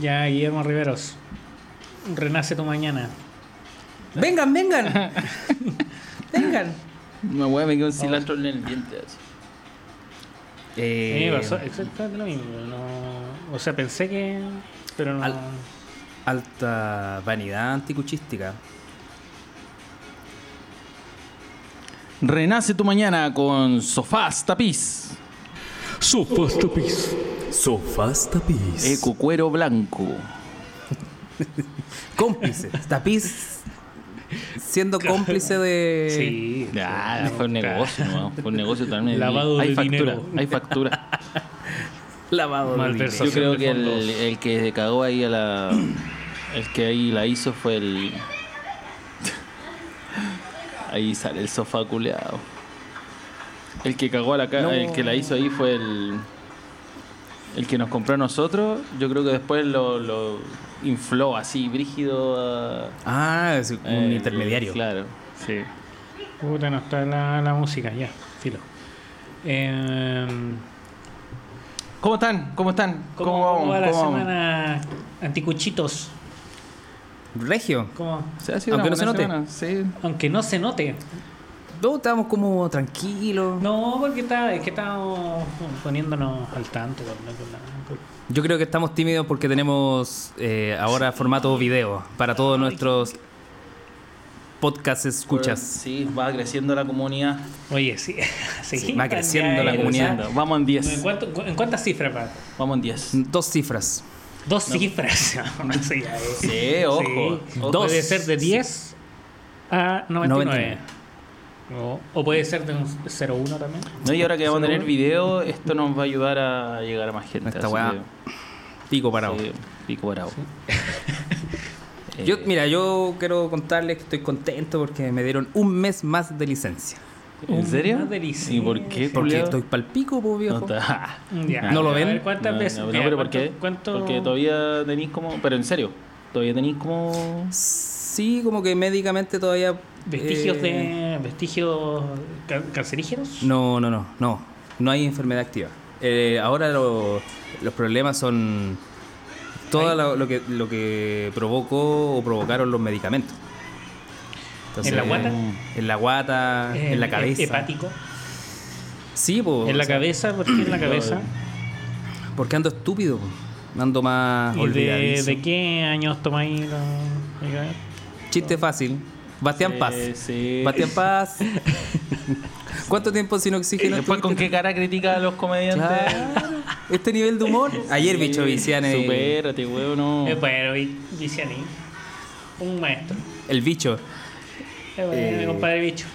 Ya, Guillermo Riveros. Renace tu mañana. Vengan, vengan. vengan. Me voy a me quedo un cilantro en el diente. así. Eh, me pasó exactamente lo mismo. No, o sea, pensé que. Pero no. Al- alta vanidad anticuchística. Renace tu mañana con sofás tapiz. Sofás tapiz. Sofás tapiz. Eco cuero blanco. Cómplice. Tapiz siendo cómplice de. Sí. Ya, fue un negocio, ¿no? Fue un negocio también. Lavado hay de factura, dinero. hay factura. Lavado de Malversación. dinero. Yo creo que el, el que cagó ahí a la. El que ahí la hizo fue el. Ahí sale el sofá culeado. El que cagó a la cara, No. el que la hizo ahí fue el. El que nos compró a nosotros. Yo creo que después lo, lo infló así, brígido. a- Ah, es un eh, intermediario. Claro, sí. Puta, no está la, la música, ya, filo. Eh, ¿Cómo están? ¿Cómo están? ¿Cómo, cómo va la semana anticuchitos? Regio. ¿Cómo? Ha sido Aunque una no se note. semana, Sí. Aunque no se note. No, estábamos como tranquilos. No, porque está, es que estamos poniéndonos al tanto con, con la- con- Yo creo que estamos tímidos porque tenemos eh, ahora formato video para todos nuestros podcast escuchas. Sí, va creciendo la comunidad. Oye, sí. sí, va creciendo la comunidad. Vamos en ¿En, 10. cuánto- en cuántas cifras va? Vamos en 10. Dos cifras. Dos cifras. Eso ya es. Sí, ojo. ojo. Dos. Puede ser de 10 a 99. 99. O, o puede ser de un 01 también. No, y ahora que vamos a tener video, esto nos va a ayudar a llegar a más gente. Esta weá, Pico parado. sí, pico parado. Eh, Yo, mira, yo quiero contarles que estoy contento porque me dieron un mes más de licencia. ¿En serio? ¿Y por qué? Porque estoy pal pico, po, No, viejo. está- Ya, ¿No lo ven? ver, ¿Cuántas No, veces? no, pero ¿por qué? ¿cuánto- cuánto- Porque todavía tenéis como. Pero en serio, todavía tenéis como. Sí, como que médicamente todavía. ¿Vestigios eh, de. vestigios ca- cancerígenos? No, no, no, no. No hay enfermedad activa. Eh, ahora lo- los problemas son todo lo, lo que, lo que provocó o provocaron los medicamentos. ¿En la guata? En la guata, en la cabeza. Hepático. Sí, po, en la cabeza, ¿por qué en la cabeza? Porque ando estúpido. po. Ando más ¿Y de, qué años tomáis la- Chiste fácil. Bastián Sí, Paz. sí. Bastián Paz. ¿Cuánto tiempo sin oxígeno? después, ¿con qué cara critica a los comediantes? Claro. Este nivel de humor. Ayer, bicho Viciane. Supérate, weón, no. Eh, bueno, Vi- Viciani. Un maestro. El bicho. Eh, bueno, Eh. mi compadre bicho.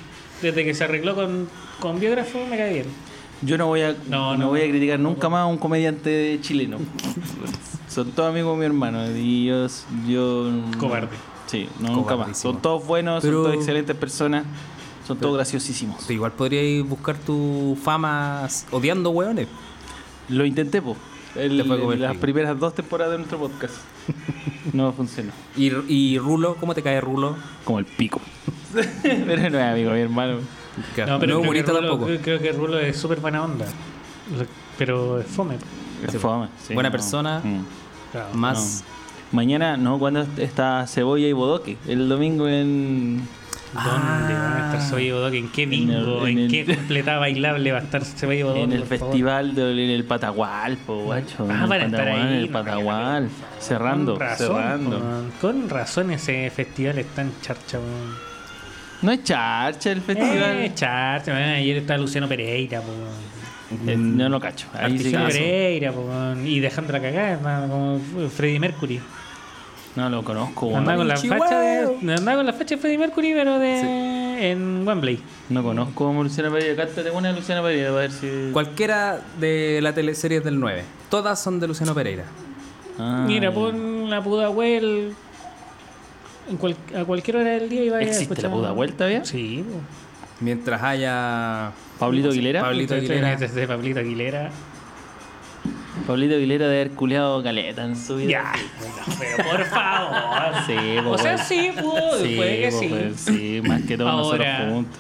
Desde que se arregló con, con biógrafo me cae bien. Yo no voy a, No, no, no. voy a criticar nunca más a un comediante chileno. Son todos amigos de mi hermano y yo, yo Cobarde. Sí, no, nunca más. Son todos buenos, Pero- son todos excelentes personas, son todos graciosísimos. Tú igual podrías buscar tu fama odiando hueones. Lo intenté, po. El- Te fue como el las primeras dos temporadas de nuestro podcast. No funcionó. ¿Y, y Rulo? ¿Cómo te cae Rulo? Como el pico. Pero no es amigo, mi hermano. No, pero no es creo, que humorista Rulo, tampoco. creo, creo que Rulo es súper buena onda. Pero es fome. Es fome, sí, buena no. persona. Mm. Claro. Más. Mañana, no, cuando está Cebolla y Bodoque. El domingo en. ¿Dónde van a estar Cebolla y Bodoque? ¿En qué En bingo? el- ¿En, en qué el- completada bailable va a estar Cebolla y Bodoque? En el festival del Patagual, po, guacho. Ah, en el estar Patagual, ahí, en el Patagual. cerrando, con razón, cerrando. Con, razón ese festival es tan charcha. No es charcha el festival. Eh, charcha, weón. Ayer está Luciano Pereira, po, no lo cacho. Ahí sí Luciano que Pereira, po. Y dejando la cagada, hermano, como Freddie Mercury. no lo conozco. weón. Andaba con la facha de. Andaba con la facha de Freddie Mercury, pero de. en Wembley. No conozco a Luciana Pereira. Cántate una de Luciana Pereira para ver si. Cualquiera de la teleseries del 9. Todas son de Luciano Pereira. Ah, Mira, pon la. En cual- a cualquier hora del día iba a ¿Existe escuchar- la puta vuelta, bien? Sí. Mientras haya. Pablito Aguilera. Pablito Aguilera. Desde Pablito Aguilera. Pablito Aguilera de haber culeado caleta en su vida. Ya, no, pero por favor. Sí, po, o sea, weón. sí, pudo, Sí, puede que po, sí. pues, sí, más que todos Ahora- nosotros juntos.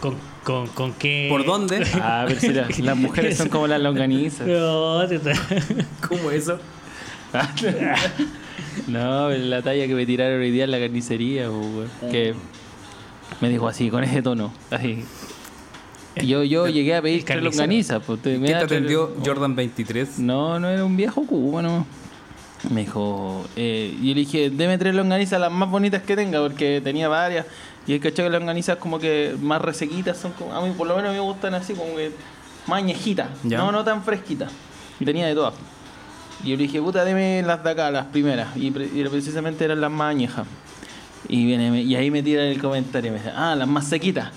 ¿Con, con, con qué? ¿Por dónde? Ah, pero si la- las mujeres son como las longanizas. No, ¿Cómo eso? no, la talla que me tiraron hoy día en la carnicería, po, que me dijo así, con ese tono, así. Y Yo, yo llegué a pedir tres longanizas. Pues, ¿Quién te tres- atendió? Jordan 23. No, no era un viejo cubano. Me dijo, eh, y yo le dije, deme tres longanizas las más bonitas que tenga, porque tenía varias. Y el cacho que las longanizas como que más resequitas son como, a mí por lo menos me gustan así como que más añejitas, Ya. no, no tan fresquitas. Y tenía de todas. Y yo le dije, puta, deme las de acá, las primeras. Y, pre- y precisamente eran las más añejas. Y, viene, y ahí me tira el comentario, me dice, ah, las más sequitas.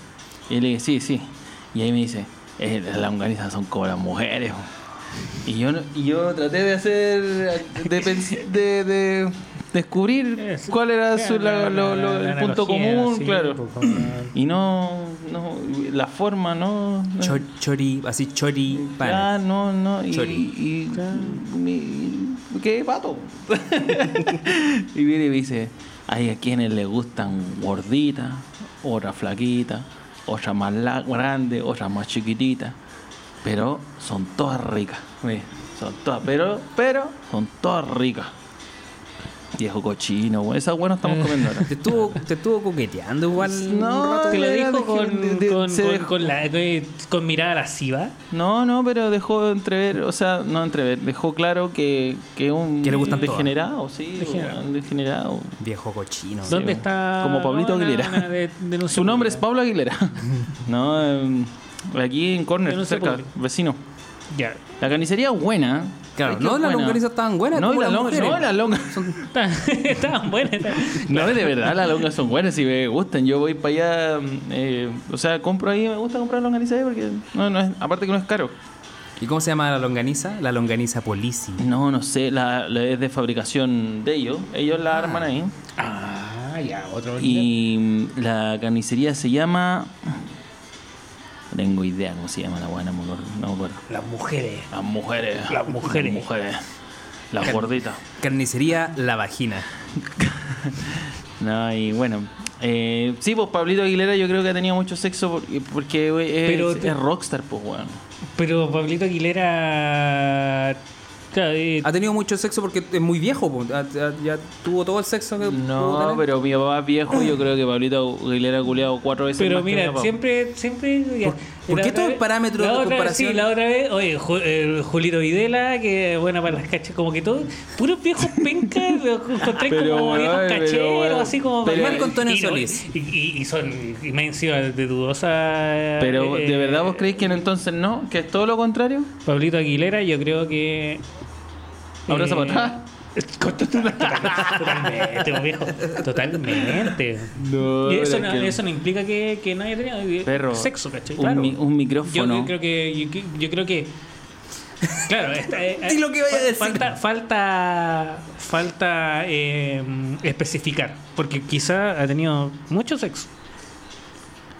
Y le dije, sí, sí. Y ahí me dice, eh, las longanizas son como las mujeres. Y yo, no- y yo traté de hacer, de, pens- de, de descubrir Es- cuál era su- la- la- lo- la- lo- la el punto común, sí, claro. pues, Y no, no, la forma, no. no. Chor- chori, así chori, pan. no, no. Y, Chori. y, mi- ¿Qué pato? y viene y me dice: hay a quienes les gustan gorditas, otras flaquitas, otras más grandes, otras más chiquititas. Pero son todas ricas. Son todas, pero, pero son todas ricas. Viejo cochino, güey. Esas buenas estamos comiendo ahora. Te estuvo, te estuvo coqueteando igual. No, un rato. Te lo dijo con, de- de- con, se con- dejó- con la, con, mirada lasciva. No, no, pero dejó entrever, o sea, no entrever, dejó claro que que es un Que le gustan todas. degenerado, sí, Degenerado. un degenerado. Viejo cochino. ¿Dónde Sí, está? como Pablito Aguilera. de- Su nombre es? Pablo Aguilera. no, em, aquí en Corner, cerca, vecino. Ya. La carnicería es buena. Claro, no, es las buena. longanizas estaban buenas. No, como las mujeres. no, las longas. Estaban- Estaban buenas. estaban- No, de verdad, las longas son buenas y me gustan. Yo voy para allá, eh, o sea, compro ahí, me gusta comprar longaniza ahí porque, no, no es, aparte que no es caro. ¿Y cómo se llama la longaniza? La longaniza Polisi. No, no sé, la, la- es de fabricación de ellos. Ellos la arman ahí. Ah, ya, otro. Y mm, la carnicería se llama. No tengo idea cómo se llama la buena, no me acuerdo. Las mujeres. Las mujeres. Las mujeres. Las mujeres. Las Car- gorditas. Carnicería La Vagina. No, y bueno. Eh, sí, pues Pablito Aguilera yo creo que ha tenido mucho sexo porque, porque güey, es, Pero es rockstar, pues, weón. Pero Pablito Aguilera. Claro, eh, Ha tenido mucho sexo porque es muy viejo. po. Ya, tuvo todo el sexo que pudo No, tener. pero mi papá es viejo, yo creo que Pablito Aguilera ha culeado cuatro veces Pero más mira, siempre, siempre. ya. por La qué todo el parámetro la de otra vez- comparación? Sí, la otra vez, oye, Ju- el Julito Videla, que es buena para las cachas, como que todo, puros viejos pencas, los encontré Pero, como viejos pero, cacheros, así como. pero- Marco Antonio y Solís. Y, y- y son, y me han sido de dudosa. Pero, ¿de eh, verdad vos creéis que no, entonces no? ¿Que es todo lo contrario? Pablito Aguilera, yo creo que. Abraza eh, para. Totalmente, viejo. Totalmente. No, Y eso, no, que- eso no implica que, que tenido eh, Perro, sexo, ¿cachai? un, Claro. mi- un micrófono. yo creo que. Yo, creo que. Claro, esta- eh, Di lo que vaya a decir. Falta, falta, falta eh, especificar, porque quizá ha tenido mucho sexo.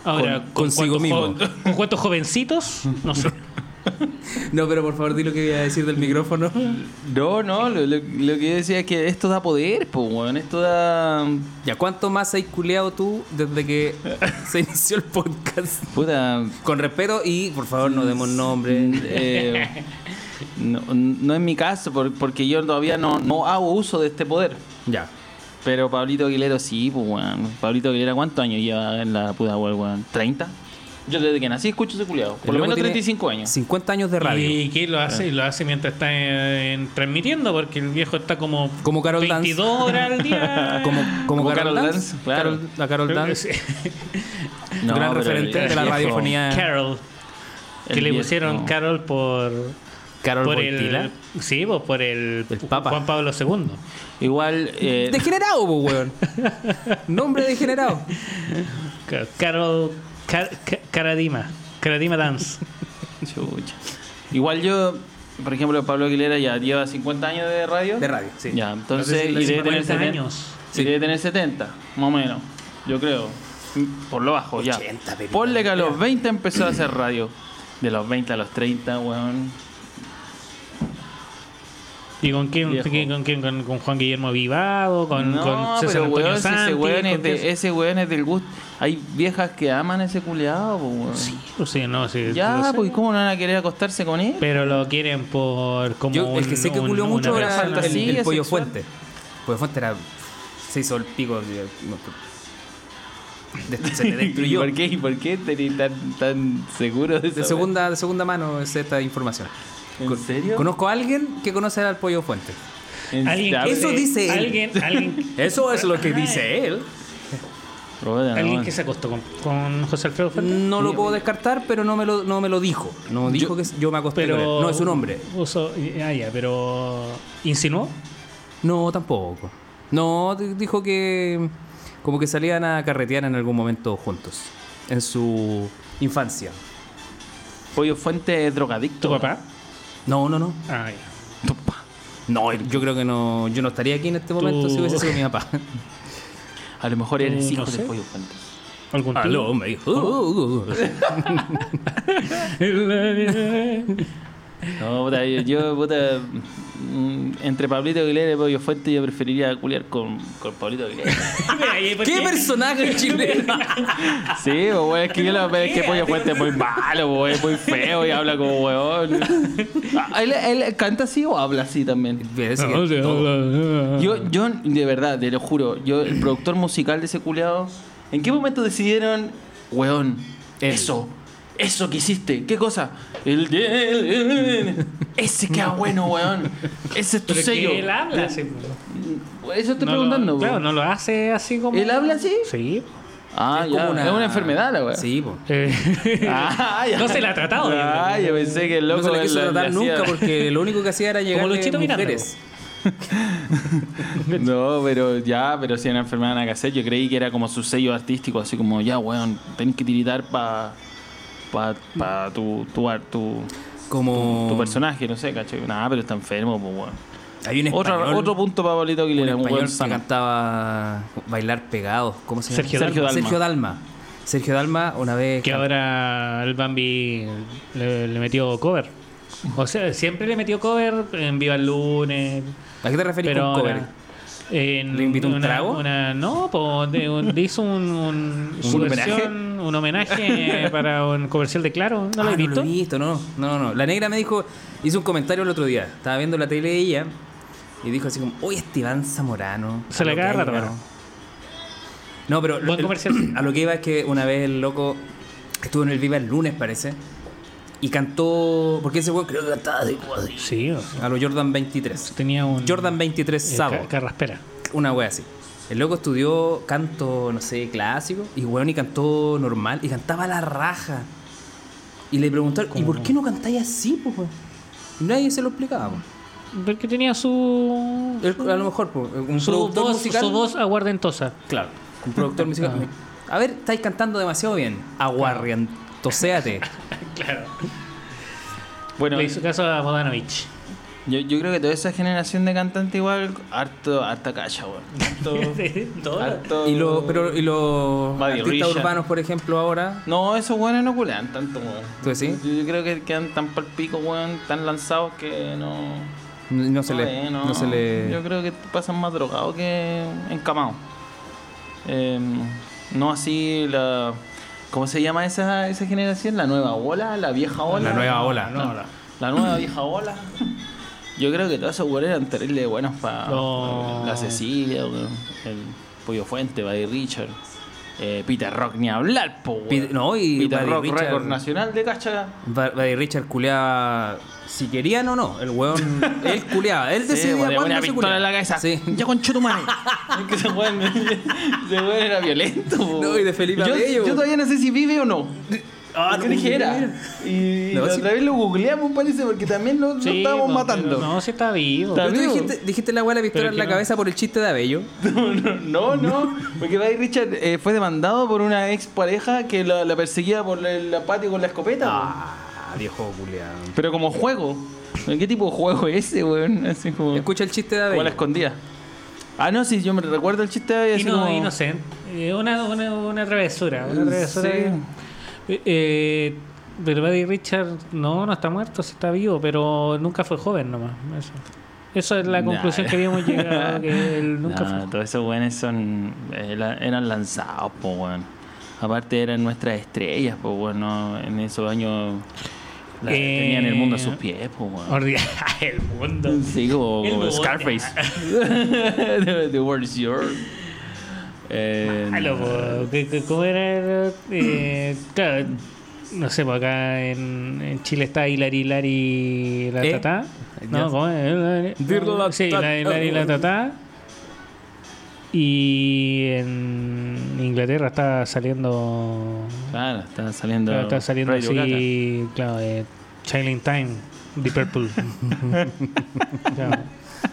Ahora, Con- consigo mismo. jo- ¿Con cuántos jovencitos? No sé. No, pero por favor, di lo que iba a decir del micrófono. No, no, lo, lo- lo que yo decía es que esto da poder, pues, weón. Esto da. Ya, ¿cuánto más has culeado tú desde que se inició el podcast? Puta. Con respeto y, por favor, no demos nombre. eh, no, no es mi caso, por- porque yo todavía no, no hago uso de este poder. Ya. Pero Pablito Aguilera sí, pues, weón. Pablito Aguilera, ¿cuántos años lleva en la puta web, weón? ¿30? Yo desde que nací escucho ese culiado. Por El lo menos tiene 35 años. 50 años de radio. ¿Y qué lo hace? Lo hace mientras está en- transmitiendo, porque el viejo está como, Como Carol Dance. 22 horas al día. Como, como, Como Carol, Carol Dance. Dance, claro. Carol- la Carol Dance. Sí. No, gran pero referente el de la viejo- radiofonía. Carol. Que El le viejo- pusieron Carol por. Carol por Boitila. el, sí, pues por el, El Papa. Juan Pablo II. Igual. eh, Degenerado, pues, weón. Nombre degenerado. Ca- Carol. Car- Ca- Caradima. Caradima Dance. chucha. Igual yo, por ejemplo, Pablo Aguilera ya lleva 50 años de radio. De radio, sí. Ya, entonces. No sé y si debe tener 40 70 años. Y Sí. debe tener 70, más o menos. Yo creo. Por lo bajo, ya. 80, pepita. Ponle que a los 20 empezó a hacer radio. De los 20 a los 30, weón. ¿Y con quién? ¿Con, con quién? ¿Con, con Juan Guillermo Vivado? ¿Con, no, con César pero Antonio weón, si Santi? ese weón es ¿Con de- quién? ese weón es del gusto. Hay viejas que aman a ese culiado, weón. Sí, o sea, no, sí, Ya, sé. pues ¿cómo no van a querer acostarse con él? Pero lo quieren por como Yo, el que un- sé que culió mucho era el, el- Pollo sexual. Fuente. Pollo Fuente era. Se hizo el pico. de- de- se le destruyó. ¿Por qué? ¿Y por qué tan, tan seguro de eso? De segunda, de segunda mano es esta información. ¿En Con- serio? Conozco a alguien que conoce al Pollo Fuente. Alguien que Eso se- dice él. Alguien, alguien, Eso es lo que dice él. Alguien no. que se acostó con, con José Alfredo Fuente. No lo puedo descartar, pero no me lo, no me lo dijo. No dijo que yo me acosté con él. Pero. No es un hombre. Uso, ah, ya, pero. ¿Insinuó? No, tampoco. No, di- dijo que como que salían a carretear en algún momento juntos. En su infancia. Pollo Fuente es drogadicto. ¿Tu papá? No, no, no. Ah, ya. Tu papá. No, yo creo que no. Yo no estaría aquí en este momento si hubiese sido mi papá. A lo mejor eres Eh, hijo no de. Pollo Fuente. ¿Algún tío? Aló, me dijo. "Uh, uh, uh". No, puta, yo, yo, puta, mm, entre Pablito Aguilera y Pollo Fuente, yo preferiría culiar con, con Pablito Aguilera. Ay, ¿por ¿Qué personaje chileno? Sí, pues, weón, es que yo es que Pollo Fuente es muy malo, weón, es muy feo y habla como weón. ¿Él, él canta así o habla así también? No, sí. Yo, yo, de verdad, te lo juro, yo, el productor musical de ese culiado, ¿en qué momento decidieron, weón, Él. eso, eso que hiciste, qué cosa? El, ese queda bueno, weón. Ese es tu Pero sello. que él habla así. Eso estoy No lo- preguntando, Claro, weón. no lo hace así como. ¿Él habla así? Sí. Ah, Es ya, como es una enfermedad la weón. Sí, pues. Eh, Ah, ya. No se la ha tratado, yo Ah, yo pensé que el loco no se le quiso tratar hacía- nunca porque lo único que hacía era llegar Luchito Miranda, mujeres. No, pero ya, pero si una enfermedad nada que hacer, yo creí que era como su sello artístico, así como, ya, weón, tenés que tiritar para pa, pa tu, tu, ar- tu, Como. tu personaje, no sé, ¿cachai? Nada, pero está enfermo, pues, weón. Hay un español, Otro, otro punto para Pablito Aguilera, un español que cantaba bailar pegados. ¿Cómo se llama? Sergio Sergio Dalma. Sergio Dalma. Sergio Dalma una vez. que ahora el Bambi le, le metió cover. O sea, siempre le metió cover en Viva el Lunes. ¿A qué te referís Pero con cover? ahora, en ¿Le invitó un una- trago? una- no, po, de- un- le hizo un, un, su ¿Un un homenaje para un comercial de Claro. ¿No lo Ah, has visto? No lo he visto, no. No, no. La negra me dijo, hizo un comentario el otro día. Estaba viendo la tele de ella y dijo así como, oye, Esteban Zamorano. Se le lo llegado". hermano. No, pero Buen el- a lo que iba es que una vez el loco estuvo en el Viva el lunes, parece. Y cantó, porque ese weón creo que cantaba de Sí, o sea, a los Jordan 23. tenía un. Jordan 23 eh, Sabo. ca- carraspera. Una wea así. El loco estudió canto, no sé, clásico, y weón, y cantó normal, y cantaba a la raja. Y le preguntaron, ¿y por qué no cantáis así, pues, weón? Y nadie se lo explicaba, pues. Porque tenía su. A lo mejor, pues, un su, productor voz, musical. su voz aguardentosa. Claro, un productor musical. A ver, estáis cantando demasiado bien. Aguarrientoséate. Claro. Bueno, Le hizo caso a Bodanovich. Yo, yo creo que toda esa generación de cantantes igual, harto, harta cacha, weón. Harto, harto- Y, lo, pero, y los artistas Richard. urbanos, por ejemplo, ahora. No, esos weones no culean tanto, weón. ¿Tú decís? Yo, yo creo que quedan tan pal pico, weón, tan lanzados que no... No, no se, no, le, eh, no. no se le. Yo creo que pasan más drogados que encamados. Eh, no así la... ¿Cómo se llama esa, esa generación? ¿La nueva ola? ¿La vieja ola? La nueva ola. No, no. La nueva vieja ola. Yo creo que todos esos weones eran terrible buenos para No. la Cecilia, el Pollo Fuente, Buddy Richard, eh, Peter Rock, ni hablar, po, no, y Peter Buddy Rock, Richard- récord nacional de cacha. Ba- Buddy Richard culeaba si querían o no. El weón, él culeaba. Él Sí, decidía le cuándo se culeaba. en la cabeza. Sí. Ya con madre. Es que ese weón, ese weón era violento. po. No, y de Felipe yo, Abello. yo todavía no sé si vive o no. Ah, ¿Qué no, dijera? mira. Y No, la sí. otra vez lo googleamos, parece, porque también lo, lo Sí, estábamos no, matando. pero No, sí está vivo. Está Pero tú vivo. dijiste, dijiste la weá de la pistola Pero en que la no. cabeza por el chiste de Abello. No, no, porque Buddy Richard eh, fue demandado por una ex pareja que la, la perseguía por el patio con la escopeta. Ah, viejo culeado. weón. Pero como juego. ¿Qué tipo de juego es ese, weón? Así como. Escucha el chiste de como a Abello. la escondida. Ah, no, sí, yo me recuerdo el chiste de Abello, así Ino- como. Inocente. Eh, Una, una, una travesura. Una travesura. Sí. Eh, eh, pero Buddy Richard no, no está muerto, sí está vivo, pero nunca fue joven nomás. Eso. Eso es la Nah. conclusión que habíamos llegado, que él nunca fue. todos esos son. eh, eran lanzados, pues, weón. Aparte eran nuestras estrellas, pues, weón. no, en esos años. Eh, tenían el mundo a sus pies, pues, el mundo. Sí, como. Scarface. the world is yours. Eh, Ah, loco, ¿qué- qué- ¿Cómo era? Eh, claro, no sé, pues acá en, en Chile está Hilari Hilari la ¿Eh? Tatá. Ya. No, ¿cómo es? Sí, Hilari la Tatá. Y en Inglaterra está saliendo. Claro, está saliendo. claro, está saliendo Radio así. Claro, eh, Chilling Time, Deep Purple. Claro.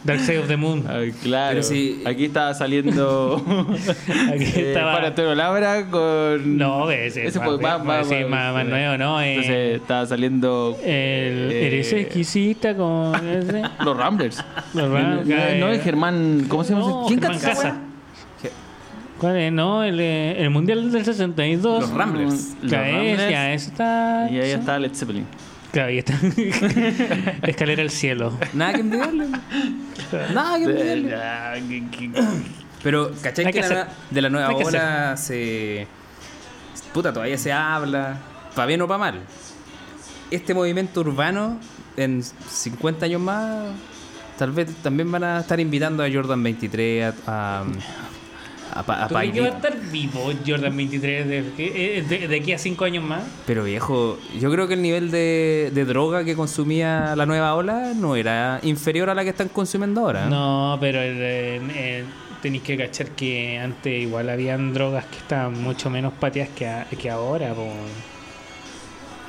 Dark Side of the Moon. Ay, claro. Pero si- Aquí estaba saliendo. Aquí eh, estaba. Juan Antonio Labra con. No, ese, Ese más, fue más, más, sí, más, más nuevo, ¿no? Eh, Entonces estaba saliendo. el, eh, eres exquisita con ese. Los Ramblers. Los Ram- no, no, no, eh, es Germán. ¿Cómo se llama? No, ¿Quién Germán Casa. ¿Cuál es? No, el, eh, el Mundial del 62. Los Ramblers. Los Claro, es, Ramblers. ya, está. Y ahí está Led Zeppelin. Claro, ahí está. Escalera al cielo. Nada que envidiarle. Nada que envidiarle. Pero, ¿cachai que, que la- hacer. de la nueva ola se. Puta, todavía se habla. Pa' bien o pa' mal. Este movimiento urbano, en 50 años más, tal vez también van a estar invitando a Jordan 23, a. a, a, Pa- a ¿Tú crees que va a estar vivo Jordan 23 de, eh, de, de aquí a 5 años más? Pero viejo, yo creo que el nivel de, de droga que consumía la nueva ola no era inferior a la que están consumiendo ahora. No, pero eh, eh, tenéis que cachar que antes igual habían drogas que estaban mucho menos pateadas que, a- que ahora. po.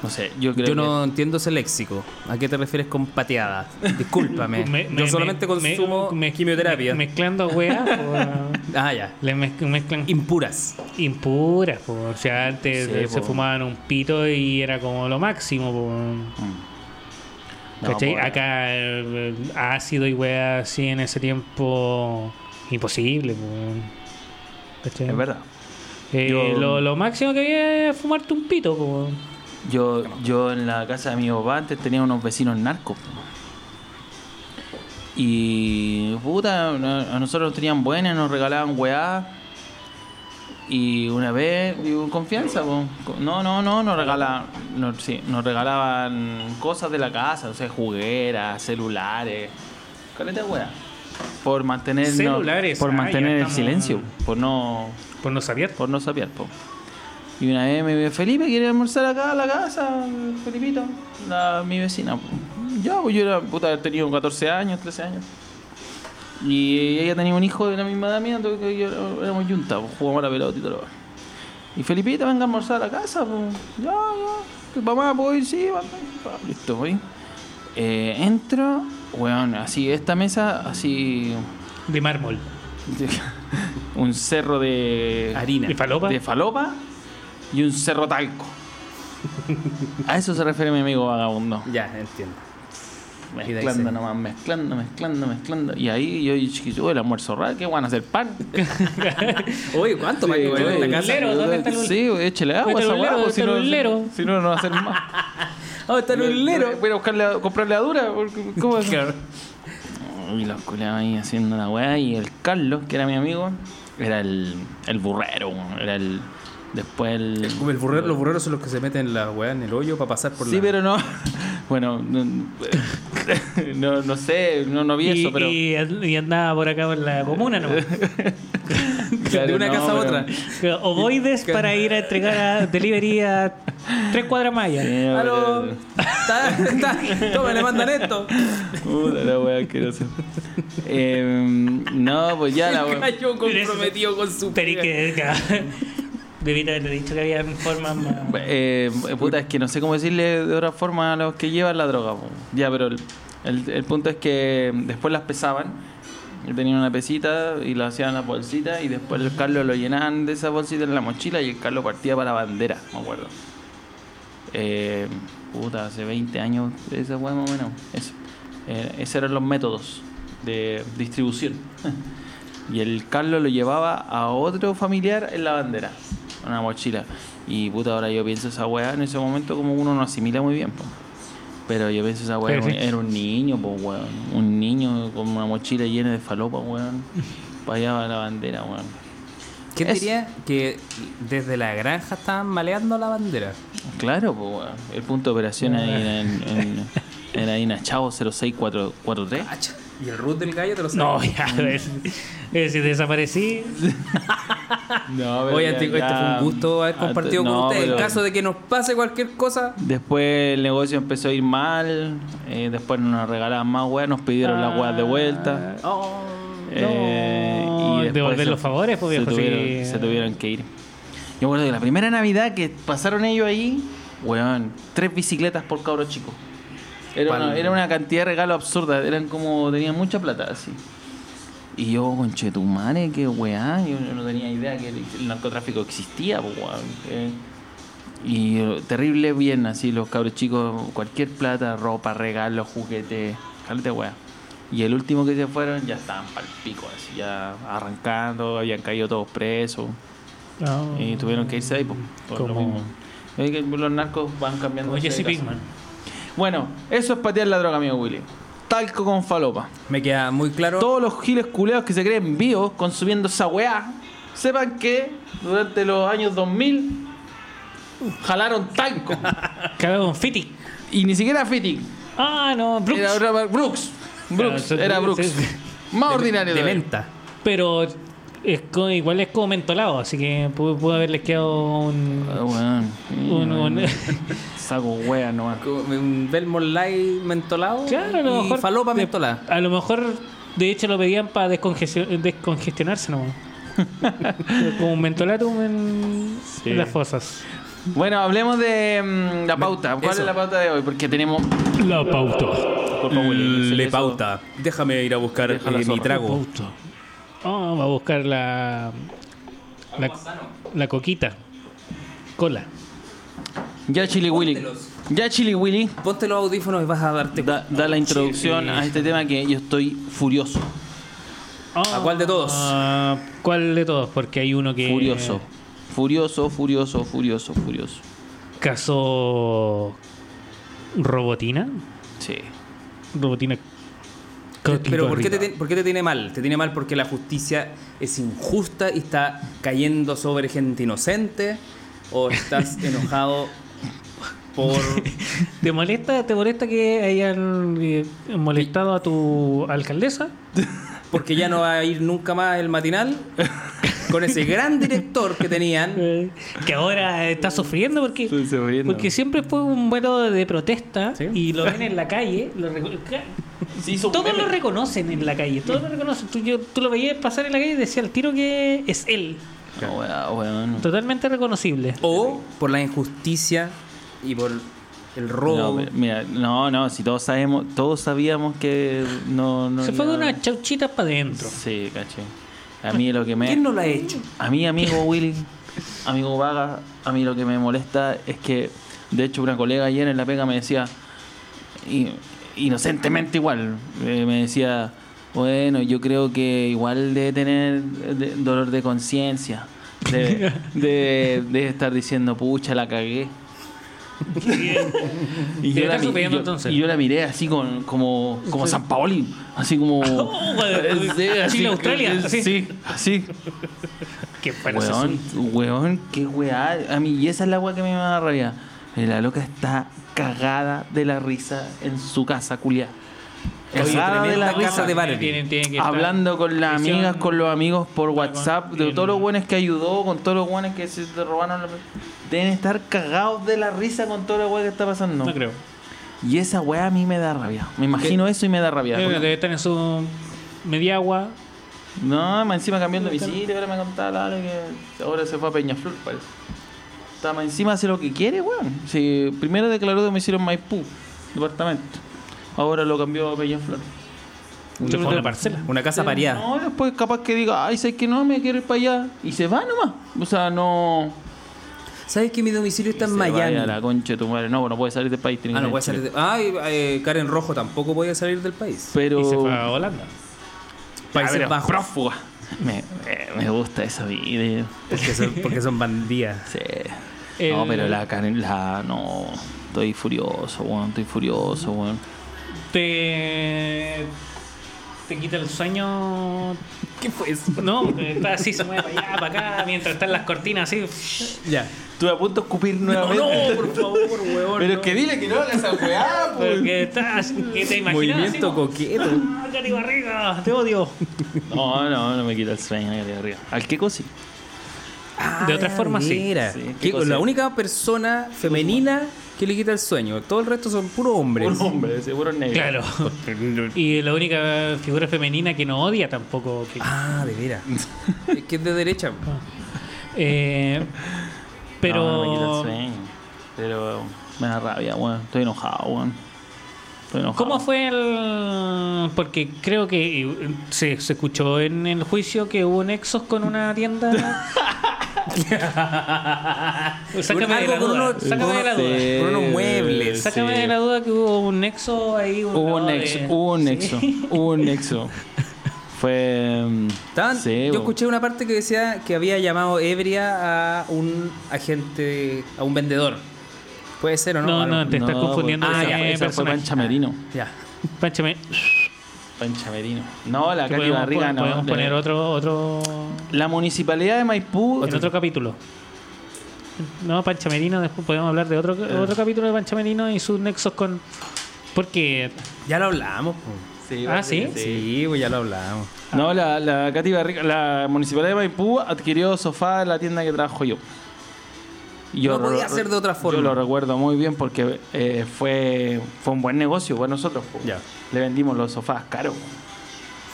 No sé, yo creo Yo no entiendo ese léxico. ¿A qué te refieres con pateada? Discúlpame. Me- yo me- solamente me- consumo me- quimioterapia. me- mezclando weas, ah, ya. le mez- mezclan Impuras. impuras. po. O sea, antes Sí, eh, se fumaban un pito y era como lo máximo. po. Mm. No, ¿Cachai? pues, Acá eh, ácido y weas así en ese tiempo imposible. po. ¿Cachai? Es verdad. Eh, Yo- lo, lo máximo que había era fumarte un pito. po. Yo, yo en la casa de mi papá antes tenía unos vecinos narcos. Y puta, a nosotros nos tenían buenas, nos regalaban weá. Y una vez, digo, confianza, po. no, no, no, nos regalaban, no, sí, nos regalaban cosas de la casa, o sea, jugueras, celulares, caleta weá. Por mantener, Celulares, por ah, mantener el silencio, por no, Por no saber. por no saber, po. Y una vez me dijo, Felipe, ¿quiere almorzar acá a la casa? Felipito, la, mi vecina. po. Ya, pues yo era, puta, haber tenido 14 años, 13 años. Y ella tenía un hijo de la misma edad mía, entonces yo- éramos juntas, pues, jugamos a la pelota y todo. Y Felipito, venga a almorzar a la casa, pues. Ya, ya. ¿Que Mamá, ¿puedo ir? Sí, va. Listo, voy. Eh, entro, weón, así, esta mesa, así... De mármol. un cerro de Harina. ¿Y falopa? de falopa y un cerro talco. A eso se refiere mi amigo vagabundo. Ya, entiendo. Mezclando nomás, mezclando, mezclando, mezclando. Y ahí yo dije, "Uy, el almuerzo raro, ¿qué van a hacer pan? Oye, ¿cuánto más que Sí, en la casa? Lero, ¿dónde está el Sí, échele agua a ¿Dónde esa hueá, pues, si ¿Dónde no, si no, no va a hacer más. Oh, está en un lero. Voy a buscarle, a- comprarle a dura. ¿Cómo es? Claro. Y los culeados ahí haciendo la weá. Y el Carlos, que era mi amigo, era el, el burrero. Era el. Después el. Como el burrero- los burreros son los que se meten la weá en el hoyo para pasar por Sí, la... pero no. Bueno, no, no, no sé, no, no vi Y, eso, pero. y, y andaba por acá por la comuna, ¿no? Claro, de una no, casa a pero- otra. Ovoides para ir a entregar a delivery a tres cuadras más allá. Sí, ¡Aló! pero- Está, está. Toma, le mandan esto. Puta la wea asquerosa. Eh, no, pues ya la wea. Cayó comprometido con su Tenés que. Debí haberle dicho que había formas. Eh, puta, es que no sé cómo decirle de otra forma a los que llevan la droga. Ya, pero el, el- punto es que después las pesaban. Tenían una pesita y la hacían en la bolsita y después el Carlos lo llenaban de esa bolsita en la mochila y el Carlos partía para la bandera, me acuerdo. Eh, puta, hace 20 años esa weá o menos. Eso. Eh, esos eran los métodos de distribución. y el Carlos lo llevaba a otro familiar en la bandera, una mochila. Y puta, ahora yo pienso esa weá en ese momento como uno no asimila muy bien. po. Pero yo pienso esa weá era, un- Pero sí. era un niño, pues weón. Un niño con una mochila llena de falopa, weón. Para allá va la bandera, weón. ¿Quién Es- diría que desde la granja estaban maleando la bandera? Claro, pues weón. El punto de operación ahí era en, en, era ahí en Achao 06443. Cacha. ¿Y el root del gallo te lo No, sabes? ya, es, es, si desaparecí. No, Oye, este, este fue un gusto haber compartido con ustedes. En caso de que nos pase cualquier cosa, Después el negocio empezó a ir mal, eh, después nos regalaban más weas, nos pidieron las weas de vuelta. oh, eh, no, y después devolver se- los favores, pues, se viejo, tuvieron, sí. se tuvieron que ir. Yo me acuerdo que la primera Navidad que pasaron ellos ahí, weón, tres bicicletas por cabro chico. Era una, era una cantidad de regalos absurda, eran como, tenían mucha plata así. Y yo, conchetumare, qué weá, yo no tenía idea que el, el narcotráfico existía, pues, weón. eh. Y terrible bien, así los cabros chicos, cualquier plata, ropa, regalos, juguetes, calete weá. Y el último que se fueron ya estaban pal pico, así ya arrancando, habían caído todos presos. No. Y tuvieron que irse ahí, pues, por lo mismo. Los narcos van cambiando. Jesse casa. Pinkman. Bueno, eso es patear la droga, amigo Willy. Talco con falopa. me queda muy claro. Todos los giles culeados que se creen vivos consumiendo esa weá, sepan que durante los años 2000 jalaron talco. Cagado con Fiti. y ni siquiera Fitting. Ah, no, Brooks. Era otra- Brooks. Brooks, Claro, era Brooks. sí. Más ordinario De todavía. menta. Pero es co- igual es como mentolado, así que pudo, pudo haberles quedado un. Ah, weón. un- un- Saco wea nomás. Como Un Belmont Light mentolado. claro, a lo y mejor. falopa mentolada. A lo mejor, de hecho, lo pedían para descongestionarse nomás. como un mentolatum en, Sí. en las fosas. Bueno, hablemos de mm, la pauta. ¿Cuál Eso. es la pauta de hoy? Porque tenemos. La pauta. Eso. pauta. Déjame ir a buscar la eh, mi trago. Ah, va a buscar la. La, la coquita. Cola. Ya Chili Willy. Ya Chili Willy. Ponte los audífonos y vas a darte Da, da la introducción a este tema que yo estoy furioso. ¿A cuál de todos? Ah, ¿Cuál de todos? Porque hay uno que. Furioso. Furioso, furioso, furioso, furioso. Caso. Robotina. Sí. Robotina. Pero ¿por qué, te, Arriba. ti- por qué te tiene mal? Te tiene mal porque la justicia es injusta y está cayendo sobre gente inocente. ¿O estás enojado por... ¿Te molesta, ¿Te molesta que hayan eh, molestado a tu alcaldesa? porque ya no va a ir nunca más el matinal? Con ese gran director que tenían. Eh, que ahora está sufriendo porque, Estoy sufriendo. porque siempre fue un vuelo de protesta Sí. y lo ven en la calle. lo todos lo reconocen en la calle, todos lo reconocen. Tú, yo- tú lo veías pasar en la calle y decía al tiro que es él. Weón. Totalmente reconocible. O por la injusticia y por el robo. No, mira, no, no, si todos sabemos, todos sabíamos que no, no Se fue iba- con unas chauchitas para adentro. Sí, caché. A mí lo que me ¿Quién no lo ha hecho? A mí, amigo Willy, amigo Vaga, a mí lo que me molesta es que, de hecho, una colega ayer en la pega me decía, inocentemente igual, eh, me decía, bueno, yo creo que igual debe tener dolor de conciencia, de, de, de estar diciendo, pucha, la cagué. Y yo, la, estar mi- sufriendo, yo- entonces. y yo la miré así con, como, como San Paoli, así como... Oh, Chile, Australia, así. Sí, así. Qué Weón, weón, qué weá. A mí, y esa es la weá que me da rabia. La loca está cagada de la risa en su casa, culia. Cagada de la risa. casa de Barbie. Tienen- tienen que estar Hablando con las prisión, amigas, con los amigos por WhatsApp, de todos los buenos que ayudó, con todos los buenos que se te robaron. la- Deben estar cagados de la risa con toda la weá que está pasando. No creo. Y esa weá a mí me da rabia. Me imagino eso y me da rabia. Eh, Debe estar en su media agua. No, más encima cambió el domicilio, ahora me contaba la Ale que ahora se fue a Peñaflor, parece. Está más encima hace lo que quiere, weón. Si primero declaró domicilio en Maipú, departamento. Ahora lo cambió a Peñaflor. Se fue a una parcela. Una casa pareada. No, después capaz que diga, ay, sé que no me quiero ir para allá. Y se va nomás. O sea, no. ¿Sabes que mi domicilio está en se vaya Miami? a la concha de tu madre. No, no puede salir del país. Ah, no puede salir Chile. de... Ay, eh, Karen Rojo tampoco podía salir del país. Pero. Y se fue a Holanda. Países Ah, pero Bajos. prófuga. Me, eh, me gusta esa vida. Porque son, porque son bandidas. Sí. El- No, pero la, can- la. No. Estoy furioso, weón. Estoy furioso, weón. Te. Te quita el sueño. ¿Qué fue eso? No, está así, se mueve para allá, para acá, mientras están las cortinas así. Ya. Estuve a punto de escupir No, nuevamente. no, por favor, weón. Pero no. es que dile que no hagas esa weá, pues. Porque estás. Que te imaginas. Movimiento así coqueto. ¡Ah, Cari Barriga! Te odio. No, no, no me quita el sueño de arriba. ¿Al qué cosi? De otra forma, sí. mira. Sí, qué la única persona femenina que le quita el sueño. Todo el resto son puros hombres. Un hombre, seguro negro. Claro. Y la única figura femenina que no odia tampoco. que- Ah, de veras. es que es de derecha. Eh, pero. No, no me quita el sueño. Pero me da rabia, weón. Estoy enojado, weón. Estoy enojado. ¿Cómo fue el.? Porque creo que se, se escuchó en el juicio que hubo nexos con una tienda. sácame de la duda. Sácame de la duda. Con unos muebles. Sácame Sí. de la duda que hubo un nexo ahí. Hubo un lado de- nexo, hubo un Sí. nexo, hubo un nexo. Fue. mm, Estaban- sí, yo escuché una parte que decía que había llamado ebria a un agente, a un vendedor. ¿Puede ser o no? No, Ah, no, te estás No, confundiendo pues, de esa, esa fue personaje. Pancha Merino. Ya. Pánchame. Pancha Merino. No, la Podemos, Barriga pon- no. podemos poner otro, otro. La municipalidad de Maipú. En otro capítulo. No, Pancha Merino, después podemos hablar de otro, otro capítulo de Pancha Merino y sus nexos con. Porque. Ya lo hablamos. po. Sí, Ah, ¿sí? Sí, pues ya lo hablamos. No, la, la Katy Barriga, la municipalidad de Maipú adquirió sofá en la tienda que trabajo yo. Y No lo- podía ser de otra forma. Yo lo recuerdo muy bien porque eh, fue, fue un buen negocio para nosotros. Ya. Le vendimos los sofás caros.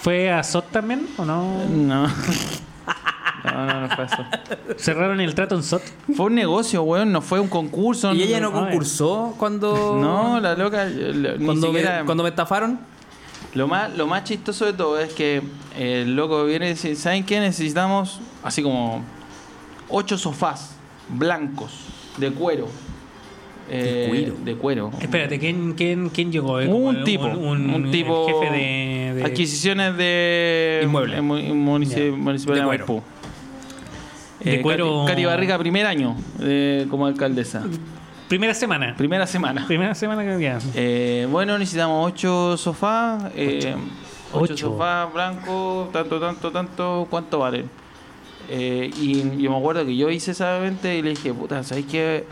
¿Fue a SOT también o no? No. No, no, no fue eso. ¿Cerraron el trato en SOT? Fue un negocio, weón, no fue un concurso. ¿Y ella no concursó cuando. No, la loca, eh, la- cuando, siquiera... me, cuando me estafaron? Lo más, lo más chistoso de todo es que el loco viene y dice, ¿saben qué? Necesitamos así como ocho sofás blancos de cuero. Eh, cuero? De cuero. Espérate, ¿quién, quién, quién llegó? Eh, Un tipo, un, tipo jefe de. de- adquisiciones de Inmueble. eh, mu- munici- Ya. municipal De de. Maipú. De Eh, cuero- Cati, Cati Barriga, primer año eh, como alcaldesa. Primera semana. Primera semana. Primera semana que ya. Eh, bueno, necesitamos ocho sofás. Eh, ocho. Ocho. sofás blancos, tanto, tanto, tanto. ¿Cuánto valen? Eh, y yo me acuerdo que yo hice esa venta y le dije, puta, ¿sabes qué?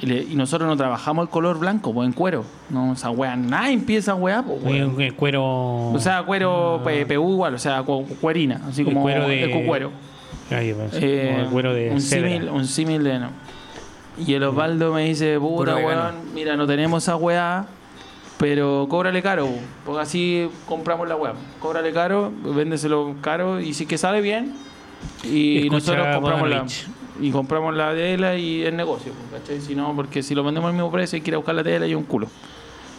Y, le- y nosotros no trabajamos el color blanco, pues en cuero. No, esa weá, nadie empieza weá, pues, el cuero. O sea, cuero P- PU igual, o sea, cu- cuerina, así El como cuero de- el. Ay, pues, Eh, como el cuero de un símil, un símil de no. Y el Osvaldo me dice, puta weón, mira, no tenemos esa weá, pero cóbrale caro, po, porque así compramos la weá. Cóbrale caro, véndeselo caro y si que sale bien. Y Escucha, nosotros compramos la, y compramos la tela y el negocio, po, ¿cachai? Si no, porque si lo vendemos al mismo precio hay que ir a buscar la tela y un culo.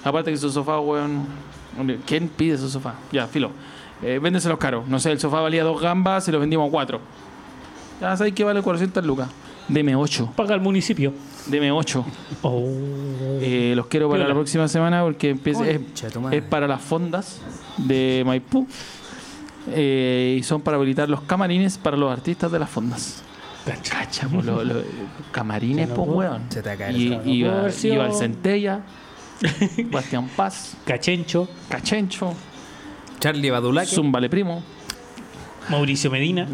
Aparte que esos sofás, weón, ¿quién pide esos sofás? Ya, filo. Eh, véndeselos caros. No sé, el sofá valía dos gambas, se los vendimos a cuatro. Ya sabéis que vale 400 lucas. Deme 8. Paga el municipio. Deme 8. Oh. Eh, los quiero para Piola. la próxima semana porque empieza, es para las fondas de Maipú. Eh, y son para habilitar los camarines para los artistas de las fondas. Cacha, po, lo- lo- camarines, po, notó. weón. Se te Y, iba, iba el Centella, Bastián Paz, Cachencho, Cachencho, Charlie Badulaque. Zumbale Primo. Mauricio Medina,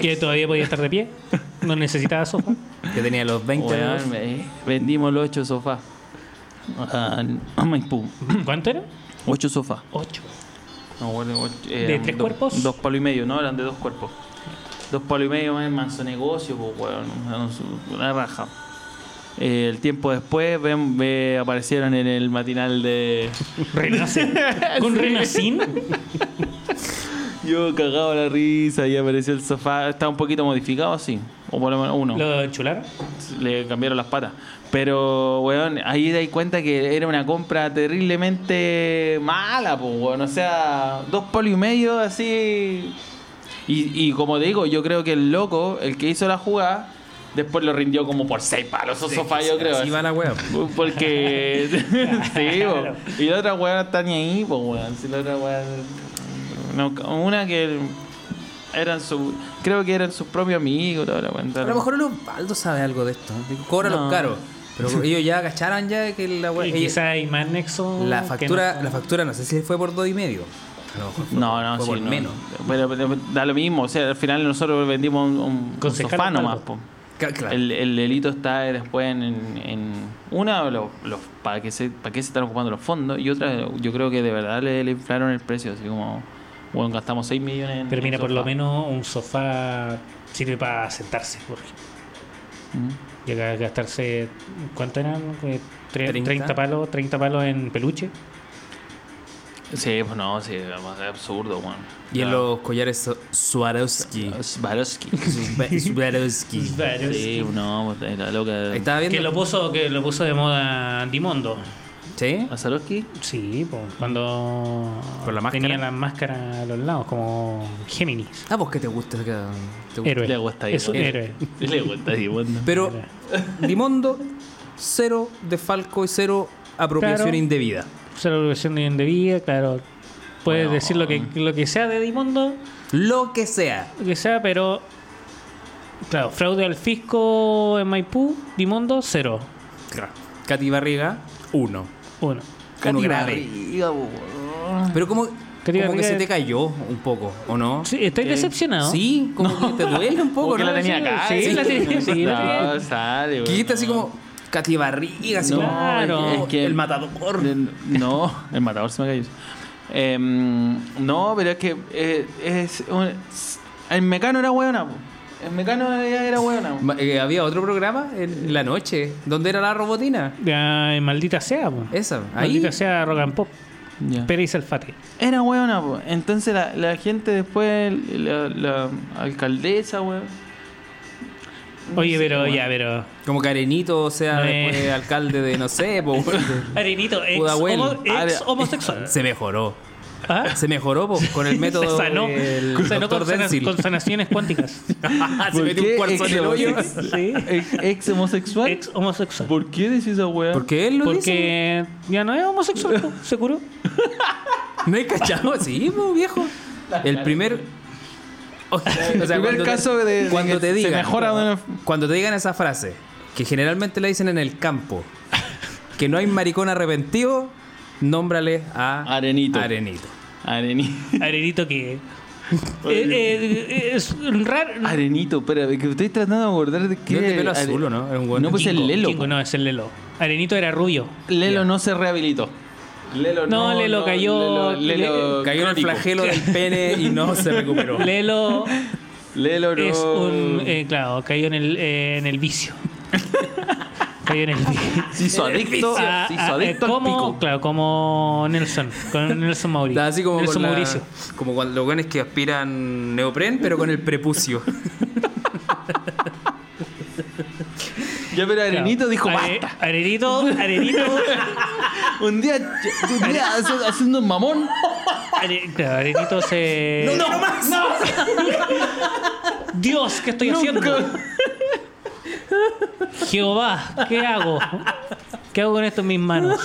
que todavía podía estar de pie, no necesitaba sofá. Que tenía los 20 Weón, años. me- vendimos los ocho sofás. A, a Maipú. ¿Cuánto era? Ocho sofás. Ocho. No, bueno, ocho- ¿De tres do- cuerpos? Dos palos y medio, no, eran de dos cuerpos. Dos palos y medio, man, manso negocio, pues, weón. una- raja. Eh, el tiempo después ven, ve- aparecieron en el matinal de. Renace. ¿Con Renacín? Yo cagado la risa y apareció el sofá. Está un poquito modificado, sí. O por lo menos uno. ¿Lo enchularon? le cambiaron las patas. Pero, weón, ahí das cuenta que era una compra terriblemente mala, pues, weón. O sea, dos palos y medio así. Y, y como te digo, yo creo que el loco, el que hizo la jugada, después lo rindió como por seis palos esos sofás, yo creo. Así va la wea. Porque. sí, po. Y la otra weá no está ni ahí, pues, weón. Si la otra weá. No, una que. Eran su, creo que eran sus propios amigos. toda la cuenta. A lo mejor el Osvaldo sabe algo de esto. Cobra No. los caros. Pero ellos ya cacharon ya que la Y wea- ellos- quizá hay más nexo. la factura, no. la factura no sé si fue por dos y medio. A lo mejor fue No, por- no, fue sí, por no. menos. Pero, pero da lo mismo. O sea, al final nosotros vendimos un, un, Con un sofá nomás. po. Ca- Claro. El, el delito está después en, en una, los, los, para, qué se, para qué se están ocupando los fondos, y otra, yo creo que de verdad le, le inflaron el precio, así como, bueno, gastamos 6 millones en Pero mira, en por lo menos un sofá sirve para sentarse, Jorge. Mm. Llega a gastarse. ¿Cuánto eran? Eh, tre- 30. 30 palos, 30 palos en peluche. Sí, pues no, sí, es absurdo, weón. Y en los collares Swarovski. Swarovski. Swarovski. Sí, no, pues, la loca. Ahí estaba Que viendo. lo puso, que lo puso de moda Dimondo. ¿Sí? ¿A Swarovski? Sí, po, cuando ¿Con la máscara? tenía las máscaras a los lados, como Géminis. Ah, pues que te gusta. que te gusta. Héroe. Le gusta es un héroe. Le gusta Dimondo. Pero Dimondo, cero de Falco y cero apropiación Claro. indebida. Versión de indebida, claro. Puedes Bueno. decir lo que, lo que sea de Dimondo, Lo que sea. lo que sea, pero. Claro, fraude al fisco en Maipú, Dimondo, cero. Katy Barriga, uno. Uno. Uno grave. Weón. Pero como, como que Barriga- se te cayó un poco, ¿o no? Sí, ¿Estás ¿Qué? decepcionado? Sí, como que te duele un poco, Porque ¿no? la tenía acá. sí, la tenía- sí, la tenía. No, sale, Que weón. dijiste así como Katy Barriga, así No, como Claro. es que el matador. No, el matador se me cayó. Em, no, pero es que eh, es un- el mecano era hueona. po. El mecano era, hueona. eh, había otro programa en la noche donde era la robotina. Ay, maldita sea, po. Esa, ahí. Maldita sea Rock and Pop. Ya. Pérez. Era hueona, po. entonces la, la gente después, la, la alcaldesa, weón. No Oye, sé, pero ya, pero. Como que Arenito sea Eh. después alcalde de no sé, po, Arenito, ex, homo- ex Are- homosexual. se mejoró. ¿Ah? Se mejoró po, con el método Se sanó, del sanó doctor con, sana- Denzil. con sanaciones cuánticas. se ¿Por metió un cuarzo en el hoyo. ex- Sí. Ex, ex homosexual. Ex homosexual. ¿Por qué decís esa weá? Porque él lo dice. Porque ya no es homosexual, po, se curó. No hay cachado, sí, po, viejo. El primer. O sea, El primer caso de- de cuando te se digan, mejora una- cuando te digan esa frase, que generalmente la dicen en el campo, que no hay maricón arrepentido, nómbrale a Arenito. Arenito. Areni- Arenito que. eh, eh, es raro. Arenito, espera, que estoy tratando de abordar de qué. No es de pelo Are- azul, ¿o no? Es un buen No, pues el Kingo, Lelo. No, es el Lelo. Arenito era rubio. Lelo no se rehabilitó. Lelo No, Lelo cayó- Lelo, Lelo Cayó en el flagelo del pene y no se recuperó. Lelo Lelo no. es un. eh, claro, cayó en el, eh, en el vicio. Se hizo adicto. Ah, Se hizo ah, adicto al como, pico. Claro, como Nelson. Con Nelson Mauricio. Así como, Nelson con la- Mauricio. como cuando los buenos que aspiran neopren, pero con el prepucio. Ya, pero Arenito Claro. dijo Are- basta. Arenito, Arenito. Un día, un día hace- haciendo un mamón. Are- claro, Arenito se. ¡No, no más! Dios, ¿qué estoy haciendo? Jehová, ¿qué hago? ¿Qué hago con esto en mis manos?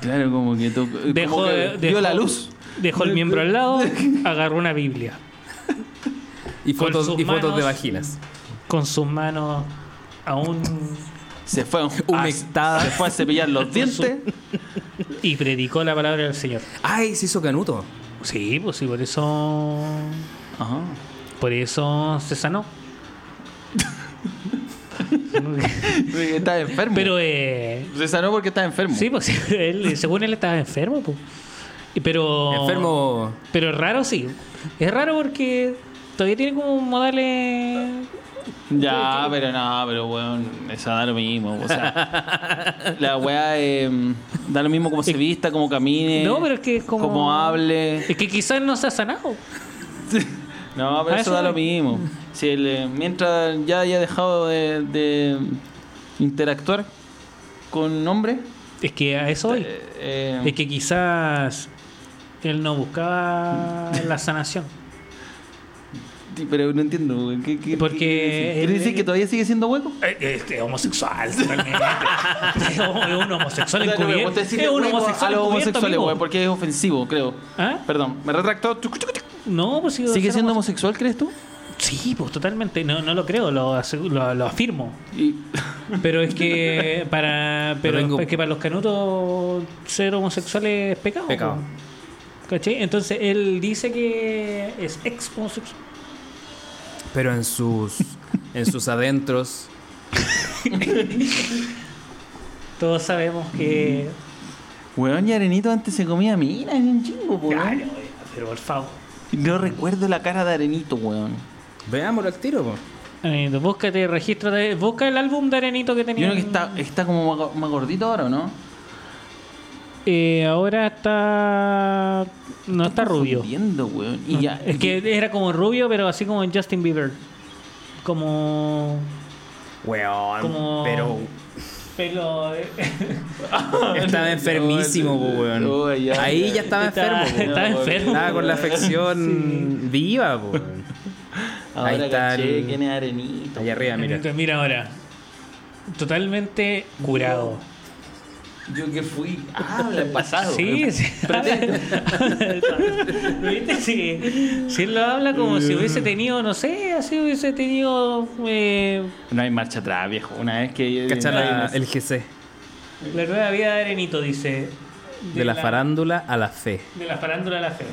Claro, como que, to- Dejó, como que de- vio dejó- la luz. Dejó el miembro al lado, agarró una Biblia. Y fotos, y fotos de vaginas. Con sus manos aún. Se fue, a- Humectada. se fue a cepillar los dientes. Y predicó la palabra del Señor. ¡Ay, se hizo canuto! Sí, pues sí, por eso. Ajá. Por eso se sanó. Estaba enfermo. Pero, eh. se sanó porque estaba enfermo. Sí, pues él, según él estaba enfermo, pues. Y Pero. Enfermo. Pero es raro, sí. Es raro porque todavía tiene como modales. Ya, pero no, pero weón, esa da lo mismo. O sea, la weá eh, da lo mismo como se vista, como camine. No, pero es que es como. Como hable. Es que quizás no se ha sanado. No, pero A eso eso da lo mismo. Si él, eh, mientras ya haya dejado de, de interactuar con hombres, Es que a eso voy. eh, eh, Es que quizás él no buscaba la sanación. pero no entiendo. ¿Qué, qué, Porque qué- ¿Quiere él- decir que todavía sigue siendo hueco? Es homosexual, totalmente. es un homosexual encubierto. decirle Es un homosexual a los homosexuales, weón, porque es ofensivo, creo. ¿Ah? Perdón, me retracto. No, pues ¿Sigue ser siendo homosexual. homosexual, crees tú? Sí, pues totalmente. No, no lo creo, lo, asegu- lo, lo afirmo. Y- Pero es que para pero tengo- es que para los canutos ser homosexual es pecado. Pecado. po. ¿Cachai? Entonces él dice que es ex homosexual. Pero en sus, en sus adentros. Todos sabemos que. Weón, y Arenito antes se comía minas en un chingo, po, Claro, weón. pero por favor. No recuerdo la cara de Arenito, weón. Veámoslo al tiro, po. Arenito, búscate registro de. Busca el álbum de Arenito que Yo tenía. creo que está, está como más, más gordito ahora, ¿o no? Eh, ahora está. No está rubio. Viendo, weón. Y ya, Es que era como rubio, pero así como Justin Bieber. Como. Weón. Como- Pero Pelo. eh, estaba enfermísimo, po, weón. Oh, ya, Ahí ya. ya estaba Está- enfermo, está enfermo. Estaba con la afección viva, po. weón. Ahora Ahí está caché el- quién es Arenito. Allá arriba, mira. Mira. mira ahora. Totalmente curado. Yo que fui. Ah, habla en pasado. Sí, sí. ¿Viste? Sí. Si él lo habla como si hubiese tenido, no sé, así hubiese tenido eh, No hay marcha atrás, viejo. Una vez que. Cacha la- el GC. la nueva vida de Arenito, dice. De la farándula a la fe. De la farándula a la fe.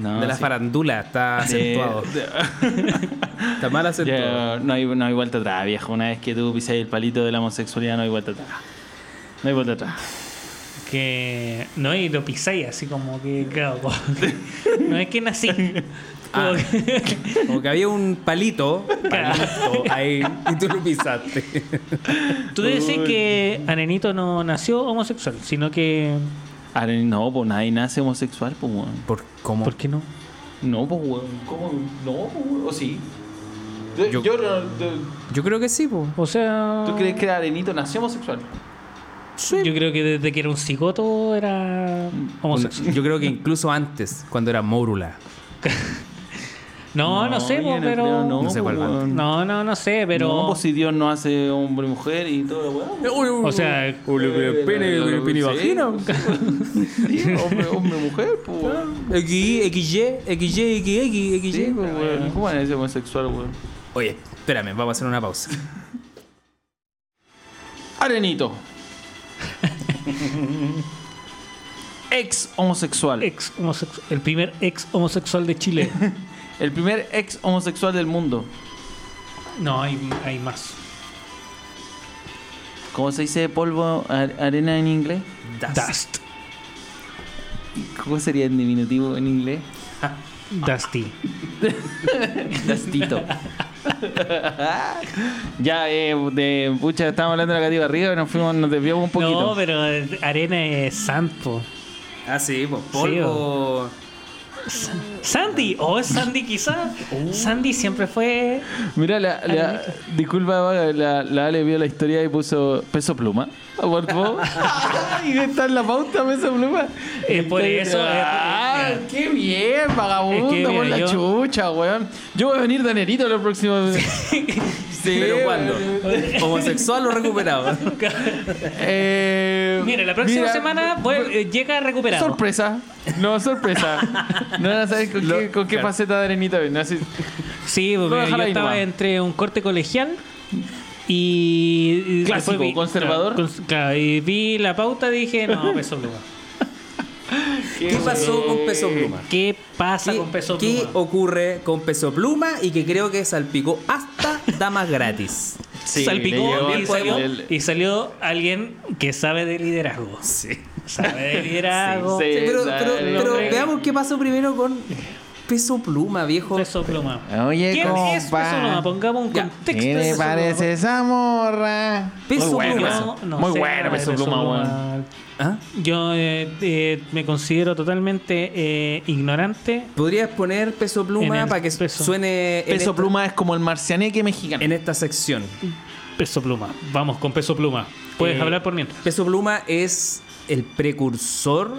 No, De la sí. farándula, está acentuado. Está mal acentuado. No, hay, no hay vuelta atrás, viejo. Una vez que tú pisas el palito de la homosexualidad, no hay vuelta atrás. No hay vuelta atrás. Que. No, y lo pisáis así como que. Claro, como que- no es que nací. Como Ah. que- Como que había un palito, palito ahí, y tú lo pisaste. Tú decís que Arenito no nació homosexual, sino que. No, pues nadie nace homosexual, pues, weón. ¿Por cómo? ¿Por qué no? No, pues, weón. ¿Cómo? No, pues, weón. ¿O sí? Yo, Yo- yo creo que sí, po. O sea. ¿Tú crees que Arenito nació homosexual? Yo creo que desde que era un cigoto era homosexual. Yo creo que incluso antes, cuando era Mórula. No, no, sé, po, no pero. creo, No sé cuál weón. No, no, no sé, pero. No, pues si Dios no hace hombre y mujer y todo, weón. O sea, pene, pene, pene y vagina. Hombre, hombre, mujer, pues, XY, XY, XY. Sí, pues, weón. ¿Cómo van a ser homosexual, weón? Oye, espérame, vamos a hacer una pausa. Arenito. ex homosexual. ex homosexual, el primer ex homosexual de Chile. El primer ex homosexual del mundo. No, hay, hay más. ¿Cómo se dice polvo, ar- arena en inglés? Dust. ¿Cómo sería en diminutivo en inglés? Dusty. Dastito. ya, eh, de pucha, estábamos hablando de la cativa arriba y nos fuimos, nos desviamos un poquito. No, pero arena es santo. Ah, sí, pues polvo. Sandy, o es Sandy quizá. Sandy siempre fue. Mira, la, la- disculpa, la, la Ale vio la historia y puso peso pluma. Por favor. y está en la pauta peso pluma. Es por eso. Ah, qué bien, vagabundo, Es que, por la yo- chucha, weón. Yo voy a venir de nerito los próximos. Sí, ¿Pero cuándo? ¿Homosexual o recuperado? Eh, Mira, la próxima mira, semana eh, llega recuperado. Sorpresa. No, sorpresa. No saber con qué, con qué claro. faceta de arenito viene. Así- Sí, porque yo estaba nomás. entre un corte colegial y. Clásico, después conservador. Claro, y vi la pauta y dije, no, peso pluma. ¿Qué pasó con Peso Pluma? ¿Qué pasa ¿Qué, con peso qué ocurre con Peso Pluma y que creo que salpicó hasta damas gratis? Sí, Salpicó y el- salió, el- y salió alguien que sabe de liderazgo. Sí. Sí, sí. pero veamos qué pasó primero con Peso Pluma, viejo. Peso pluma. Oye, ¿Quién es peso pluma? Pongamos un Ya. contexto. ¿Qué le Peso parece Pluma. esa morra? Peso Muy bueno, Pluma. eso. No, no Muy sé bueno, nada de peso pluma, weón. ¿Ah? Yo eh, eh, me considero totalmente eh, ignorante. ¿Podrías poner Peso Pluma para que peso. suene en Peso esta- pluma es como el marcianeque mexicano. en esta sección? Peso pluma. Vamos con peso pluma. Puedes Eh, hablar por mientras. Peso Pluma es el precursor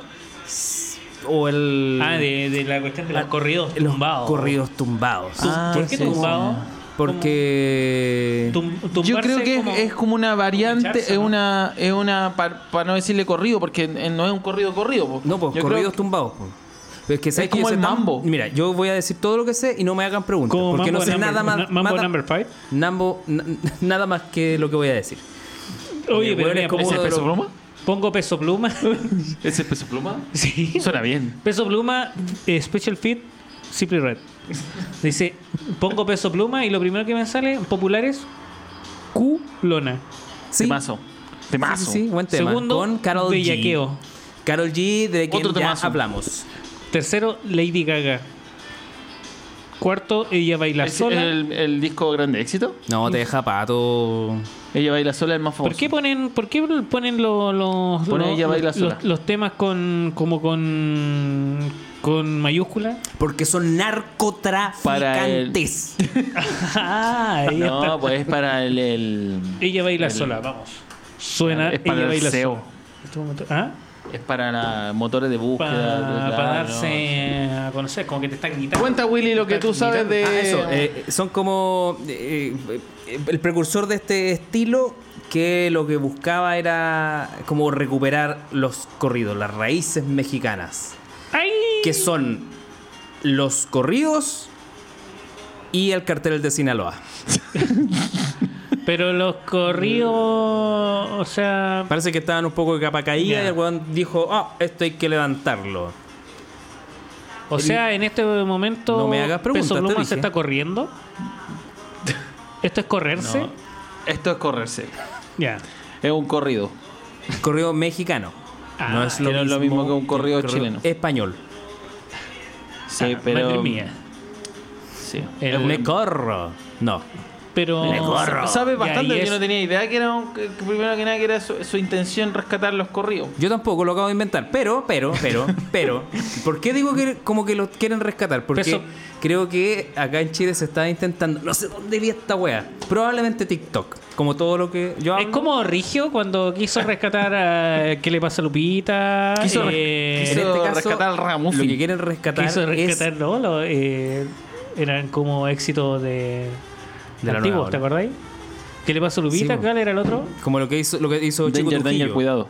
o el Ah, de, de la cuestión de los Ah, corridos los tumbados. corridos tumbados. Ah, ¿Por qué sí, tumbado? Porque Tum- Yo creo que es- como- es como una variante, echarse, es ¿no? una, es una para no decirle corrido, porque no es un corrido corrido. po. no, pues corridos que- tumbados. po. Pero es que, ¿sabes Es como que el mambo. Mira, yo voy a decir todo lo que sé y no me hagan preguntas. Como porque no sé number- nada más. Mambo nada- number five. Nambo- na- nada más que lo que voy a decir. Oye, pero es como ¿Ese es uno pongo peso pluma. ¿Ese es peso pluma? sí. Suena bien. Peso pluma, eh, Special Fit, Simply Red. Dice, pongo peso pluma y lo primero que me sale, populares, Q Lona. Sí. Temazo. Sí, Temazo. sí, sí, buen tema. Segundo, Con Carol Bellaqueo. G. Carol G, de quien Otro ya temazo. hablamos. Tercero, Lady Gaga. Cuarto, ella baila ¿Es sola. el, el disco grande éxito? No, te deja pato. Ella baila sola, el más famoso. ¿Por qué ponen, por qué ponen lo- los, Pone los- ella baila sola. los temas con como con con mayúscula? Porque son narcotraficantes. ah, No, está. pues es para el. el- Ella baila el- sola, vamos. Suena, Es para ella el baila sola. Este ¿Ah? Es para la- motores de búsqueda. Para claro. darse a conocer, como que te están gritando. Cuenta, Willy, lo que tú sabes de. Ah, eso, eh, son como eh, eh, el precursor de este estilo que lo que buscaba era como recuperar los corridos, las raíces mexicanas, ¡Ay! que son los corridos y el cartel de Sinaloa. Pero los corridos, o sea, Parece que estaban un poco de capa caída Ya. y el weón dijo, ah, esto hay que levantarlo. o sea, en este momento No me hagas preguntas, Peso Pluma se está corriendo. Esto es correrse. No, esto es correrse. Ya. Es un corrido. Corrido mexicano. Ah, no es lo, no es lo mismo que un corrido chileno. Español. Sí, Ah, pero. Madre mía. Sí. El- Me corro. No. Pero. Ya, bastante, yo es- no tenía idea que era un- que, primero que nada que era su, su intención rescatar los corridos. Yo tampoco lo acabo de inventar, pero, pero, pero, pero, ¿por qué digo que como que lo quieren rescatar? Porque Peso- creo que acá en Chile se está intentando, no sé dónde vi esta wea, probablemente TikTok, como todo lo que yo Es hablo. como Rigio cuando quiso rescatar a ¿Qué le pasa a Lupita? Quiso, Eh, quiso en este caso, rescatar al Lo Ragamuffin. que quieren rescatar, quiso es rescatar, ¿no? Lo, eh, eran como éxitos de, De la antiguos, nueva ¿te acordáis? ¿Qué le pasó a Lupita? Sí. ¿Cuál era el otro? como lo que hizo, lo que hizo Chico Danger, Trujillo. danger, cuidado.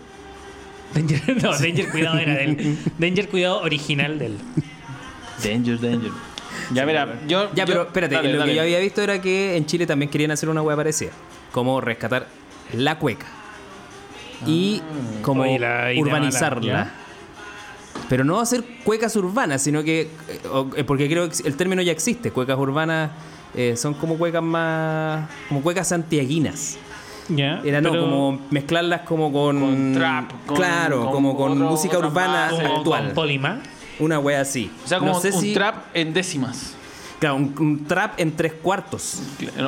Danger, no, Danger Cuidado era del Danger Cuidado original del. Danger, danger. Ya, mira, yo. Ya, yo- pero espérate, dale, lo dale. que yo había visto era que en Chile también querían hacer una wea parecida, como rescatar la cueca y como Oye, la idea urbanizarla. mala, Pero no hacer cuecas urbanas, sino que, eh, eh, porque creo que el término ya existe, cuecas urbanas eh, son como cuecas más, como cuecas santiaguinas. ¿Ya? Era no, como mezclarlas como con... Con trap, con- claro, con como con otro- música urbana como actual. con Polima. Una wea así. O sea, como no sé un si- trap en décimas. Claro, un, un trap en tres cuartos.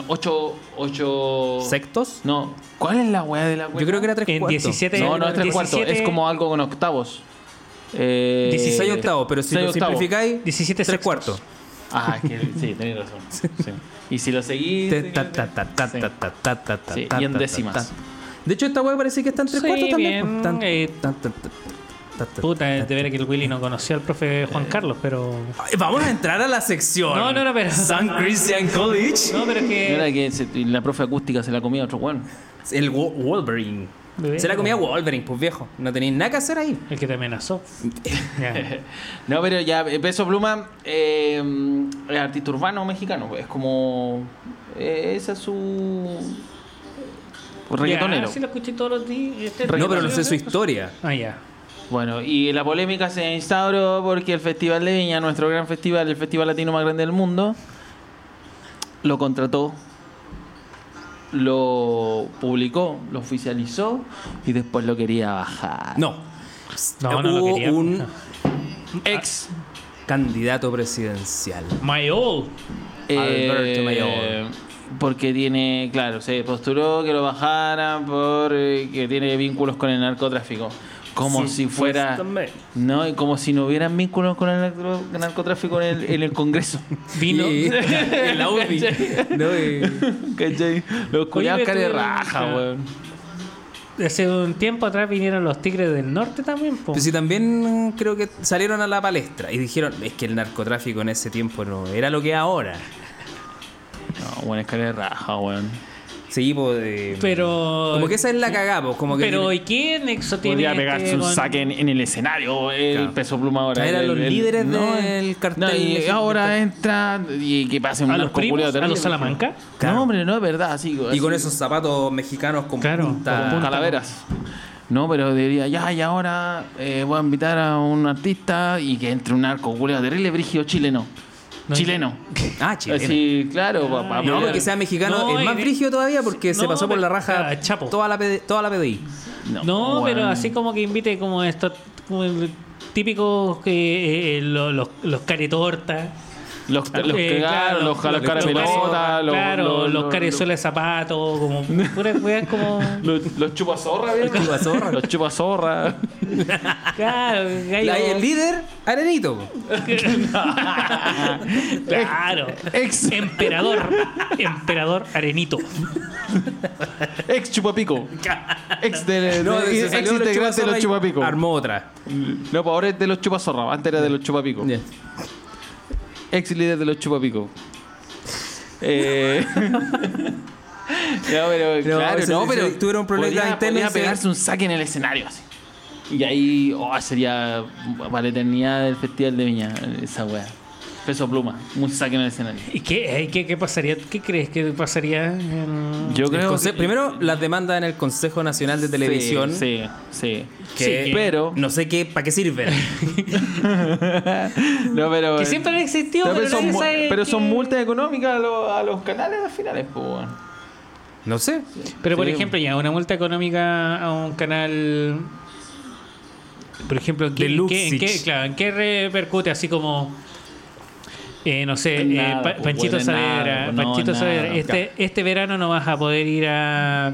Ocho. ocho... ¿Sextos? No. ¿Cuál es la weá de la Yo creo que era tres En cuartos. 17 No, no es tres 17 cuartos. Es como algo con octavos. Eh, 16 octavos, pero si lo simplificáis, 17 tres sextos. cuartos. Ah, es que sí, tenés razón. Sí. Y si lo seguís. Sí. y en décimas. ta- De hecho, esta wea parece que está en tres Sí, cuartos también. Tan- eh, tan- tan- tan- tan- tan- Puta, tan- de ver que el Willy no conocía al profe Juan Carlos, pero. Ay, Vamos a entrar a la sección. No, no, no, pero- San Christian College. No, pero es que. Era que se- la profe acústica se la comía otro weón. El Wo- Wolverine. Bebé. Se la comía Wolverine, pues viejo. No tenéis nada que hacer ahí. El que te amenazó. No, pero ya, eh, Peso Pluma eh, es artista urbano mexicano. pues, Es como. eh, esa es su. pues, reggaetonero. Ya, sí lo escuché todos los días. Este- No, pero no sé su historia. Ah, ya. Bueno, y la polémica se instauró porque el Festival de Viña, nuestro gran festival, el festival latino más grande del mundo, lo contrató, lo publicó, lo oficializó y después lo quería bajar. No. No, no lo Hubo quería. un Ex candidato presidencial. My old. Alberto eh, Mayor. Porque tiene, claro, se postuló que lo bajaran porque tiene vínculos con el narcotráfico. Como si fuera. No, y como si no hubieran vínculos con el narco- narcotráfico en el, en el Congreso. Vino. Y- el Audi. No, y- ¿Cachai? Los cara de raja, weón. Hace un tiempo atrás vinieron los Tigres del Norte también, po. Pues sí, también creo que salieron a la palestra y dijeron, es que el narcotráfico en ese tiempo no era lo que es ahora. No, weón, es cara de raja, weón. Sí, pues. eh, Pero. Como que esa es la cagada, pues. Como que. Pero ¿y qué nexo tiene? Podría pegarse este un con- saque en, en el escenario, el Claro. peso pluma ahora. El- los el- líderes no, del cartel no, y ahora entra y que pase un ¿A los narco primos? ¿A los Salamanca? Claro. No, hombre, no es verdad, así. Y así, con esos zapatos mexicanos con Claro, punta. con punta. calaveras. No, pero diría, ya, y ahora eh, voy a invitar a un artista y que entre un narco culiao terrible, brígido chileno. No, chileno. Ah, chileno. Así, claro, pa No, porque sea mexicano No, es más brígido todavía porque se pasó por la raja ah, Chapo. toda la, PD toda la PDI. No, pero así como que invite como estos como típicos que eh, lo- los, los caretortas. Los, los eh, claro, los, los, los cara chupa- pelota, los, claro, los, los, los- carezuelas de zapatos, como puras weas como. Los, los chupazorra, ¿vieron? chupazorra. Los chupazorra. Claro, gallo. La- el líder, Arenito. Claro. Ex, Emperador. Emperador Arenito. ex chupapico. Ex, de, No, de- se ex los integrante de los y chupapicos. Armó otra. No, pues ahora es de los chupazorra. Antes era de los chupapicos. Ya. Ex líder de los chupapicos. Eh... No, pero No, claro, ese- no, ese- pero tuvieron problemas podría, internos, podría ese- pegarse un saque en el escenario así. Y ahí oh, sería para la eternidad del Festival de Viña, esa wea. Peso pluma, un saque en el escenario. ¿Y qué, eh, qué, qué pasaría? ¿Qué crees que pasaría? en- Yo creo que- Primero, las demandas en el Consejo Nacional de Televisión. Sí, sí. Que Sí, pero- no sé qué, para qué sirven. No, pero Que siempre han existido, No, pero, pero, son, nadie mu- sabe pero son multas económicas a, los- a los canales al finales, pues. No sé. Pero por ejemplo, ya, una multa económica a un canal. Por ejemplo, ¿en qué, en qué, en qué- claro, ¿en qué repercute? Así como. Eh, no sé, eh, nada, Pa- pues, Panchito Saavedra. no, Panchito Saavedra, este, este verano no vas a poder ir a,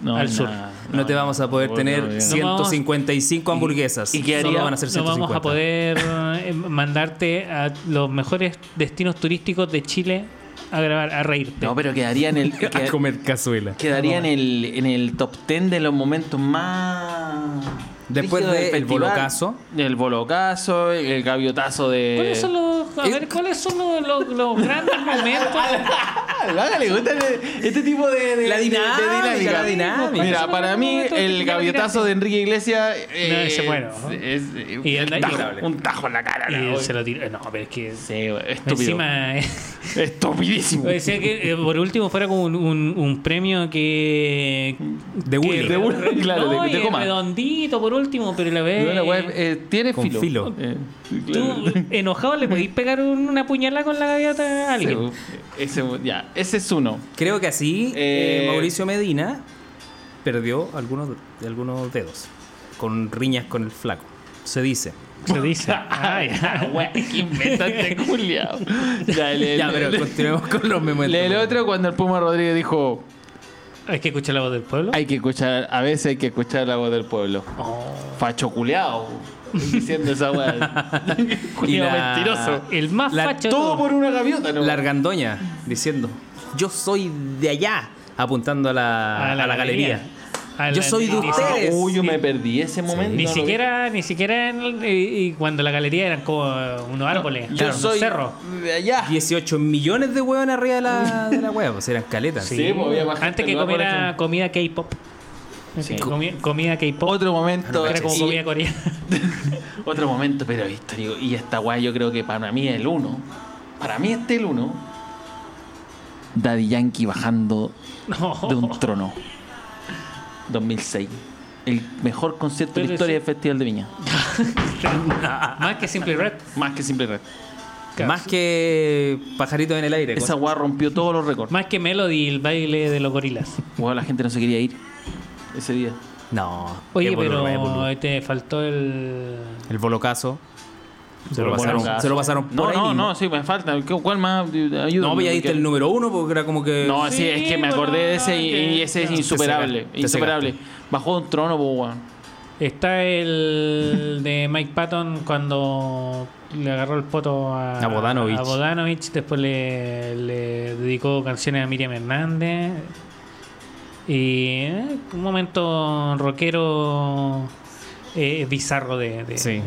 No, al sur. nada, No, te vamos a poder no, tener no, no. 155 hamburguesas. y qué haría- Solo van a ser No 150. vamos a poder eh, mandarte a los mejores destinos turísticos de Chile a grabar, a reírte. No, pero quedaría en el. a comer cazuela. quedaría en el, en el top 10 de los momentos más. Después del del festival. bolocazo. El bolocazo, el gaviotazo de. ¿Cuáles son los, a ver, ¿cuáles son los, los- los grandes momentos? Ah, le gusta este tipo de, de- La de- de dinámica, la dinámica. Mira, para mí, el gaviotazo de Enrique Iglesias. eh, No, ese bueno. Es, es- Y un, tajo, un tajo en la cara. Y la- se lo tiró. No, pero es que. Sí, estúpido. Encima. eh, Estupidísimo. decía que eh, por último fuera como un, un- un premio que. De. De Willy, claro, de- no, de y coma. redondito por último, pero la vez. No, la wea, eh, tiene Con filo. filo. Eh, claro. Tú, enojado, le podís pegar un- una puñalada con la gaviota a alguien. Sí, ese, ya, ese es uno. Creo que así Eh, eh, Mauricio Medina perdió algunos, algunos dedos con riñas con el flaco. Se dice. Se dice. Ay, Wea, qué inventa culiao. Ya, pero continuemos con los momentos. el otro cuando el Puma Rodríguez dijo Hay que escuchar la voz del pueblo. hay que escuchar, a veces hay que escuchar la voz del pueblo. Oh. Facho culeado. Diciendo esa weá. La- mentiroso. El más La- facho. Todo por una gaviota, ¿no? La argandoña diciendo, yo soy de allá, apuntando a la, a la galería. Yo soy de ni- ustedes. Uy, yo me perdí ese momento. Ni siquiera, ni siquiera en el- y, y cuando la galería eran como unos árboles. Yo claro, unos soy cerros. de allá. 18 millones de huevos arriba de la, de la hueá, pues eran caletas. Sí, Sí, pues, había más gente antes que por comiera comida K-pop. Sí. Comi- comida K-pop. Otro momento. Era como y- comida coreana. Otro momento, pero histórico. Y esta weá yo creo que para mí es el uno. Para mí este es el uno. Daddy Yankee bajando No. de un trono. 2006. El mejor concierto de la historia del Festival de Viña. Más que Simple Red. Más que Simple Red. Más que pajaritos en el aire. Esa weá rompió todos los récords. Más que Melody, el baile de los gorilas. Weá, la gente no se quería ir ese día. No. Oye, pero boludo. te faltó el. El bolocazo. Se lo pasaron, se lo pasaron por No, ahí no, mismo. no, sí, me falta. ¿Qué- ¿Cuál más? Ayúdame. No, ya diste el número uno porque era como que. No, sí, es que me acordé de ese y, ese es Te insuperable. te insuperable. Bajó un trono, pues. Está el de Mike Patton cuando le agarró el poto a, A Bodanovich. a Bodanovich, Después le, le dedicó canciones a Miriam Hernández. Y eh, un momento rockero eh, bizarro de, de- Sí. de-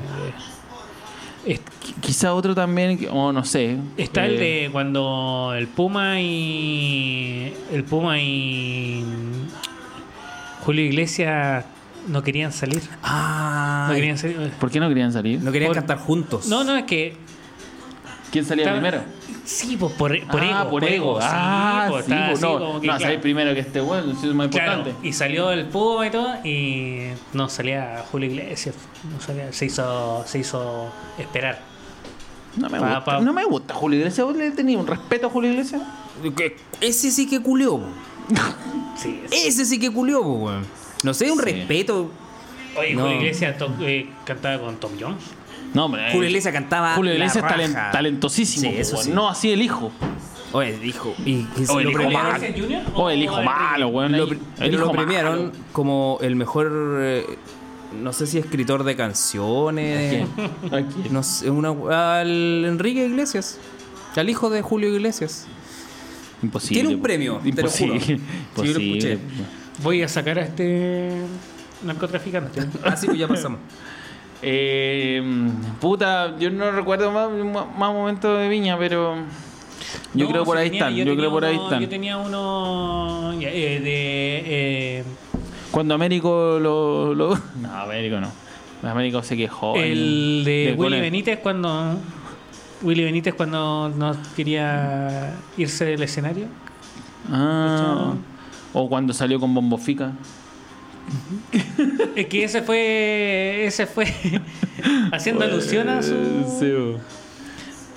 Es- Quizá otro también, o no sé. Está el eh, de cuando el Puma y. El Puma y. Julio Iglesias no querían salir. Ah, No querían salir. ¿Por qué no querían salir? no querían Por- cantar juntos. No, no, es que. ¿Quién salía primero? Sí, pues por, por ah, ego. por ego. sí, ah, pues, sí, estaba pues, así no, como que, no, claro, salir primero que este bueno, eso es más claro, importante. y salió el Puma y todo, y no salía Julio Iglesias. No salía, se hizo, se hizo esperar. No me, Pa- gusta, pa- no me gusta Julio Iglesias. ¿Vos le tenías un respeto a Julio Iglesias? Que- Ese sí que culió, po. Sí, sí. Ese sí que culió, po, weón. No sé, un Sí. respeto. Oye, No. Julio Iglesias to- eh, cantaba con Tom Jones. No, hombre. Julio Iglesias cantaba. Julio Iglesias es talentosísimo. Sí, po, eso weón. sí. No así el hijo. Oye, dijo. Y que se O el hijo malo. ¿Iglesias Junior O el hijo malo, weón. Lo, El hijo lo premiaron malo. como el mejor. eh, no sé si escritor de canciones. ¿A quién? ¿A quién? No sé, una, al Enrique Iglesias. Al hijo de Julio Iglesias. Imposible. Tiene un premio, te lo juro. Imposible. Sí, yo lo Imposible. escuché. Voy a sacar a este narcotraficante. Ah, sí, pues ya pasamos. Eh, puta, yo no recuerdo más, más momentos de Viña, pero yo No, creo por ahí tenía- están. yo creo por ahí están. Yo tenía uno eh, de. eh, Cuando Américo lo, lo- No, Américo no. Américo se quejó. el de del Willy Benítez cuando. Willy Benítez cuando no quería irse del escenario. Ah, o cuando salió con Bombo Fica. Es que ese fue. Ese fue. haciendo alusión a su. Sí,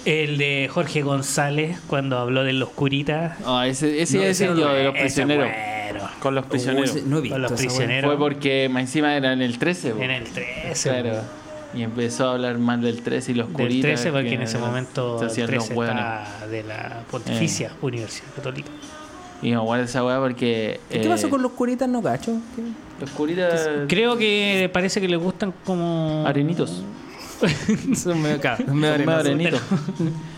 El de Jorge González cuando habló de los curitas. Ah, ese ese No, es ese el no yo, lo- de los Ese prisioneros. bueno. Con los prisioneros. Ese- no he visto Con los prisioneros. Fue porque más encima era en el 13. po. En el 13. Claro. Y empezó a hablar mal del 13 y los Del curitas. 13 porque que en ese momento se el hacían 13 los hueones. está de la Pontificia Universidad Católica. Y me guarda esa weá porque. ¿Qué eh, pasó con los curitas? No cacho. ¿Qué? los curitas? Creo que parece que le gustan como Arenitos. Son medio, medio Son medio arenosos. arenitos.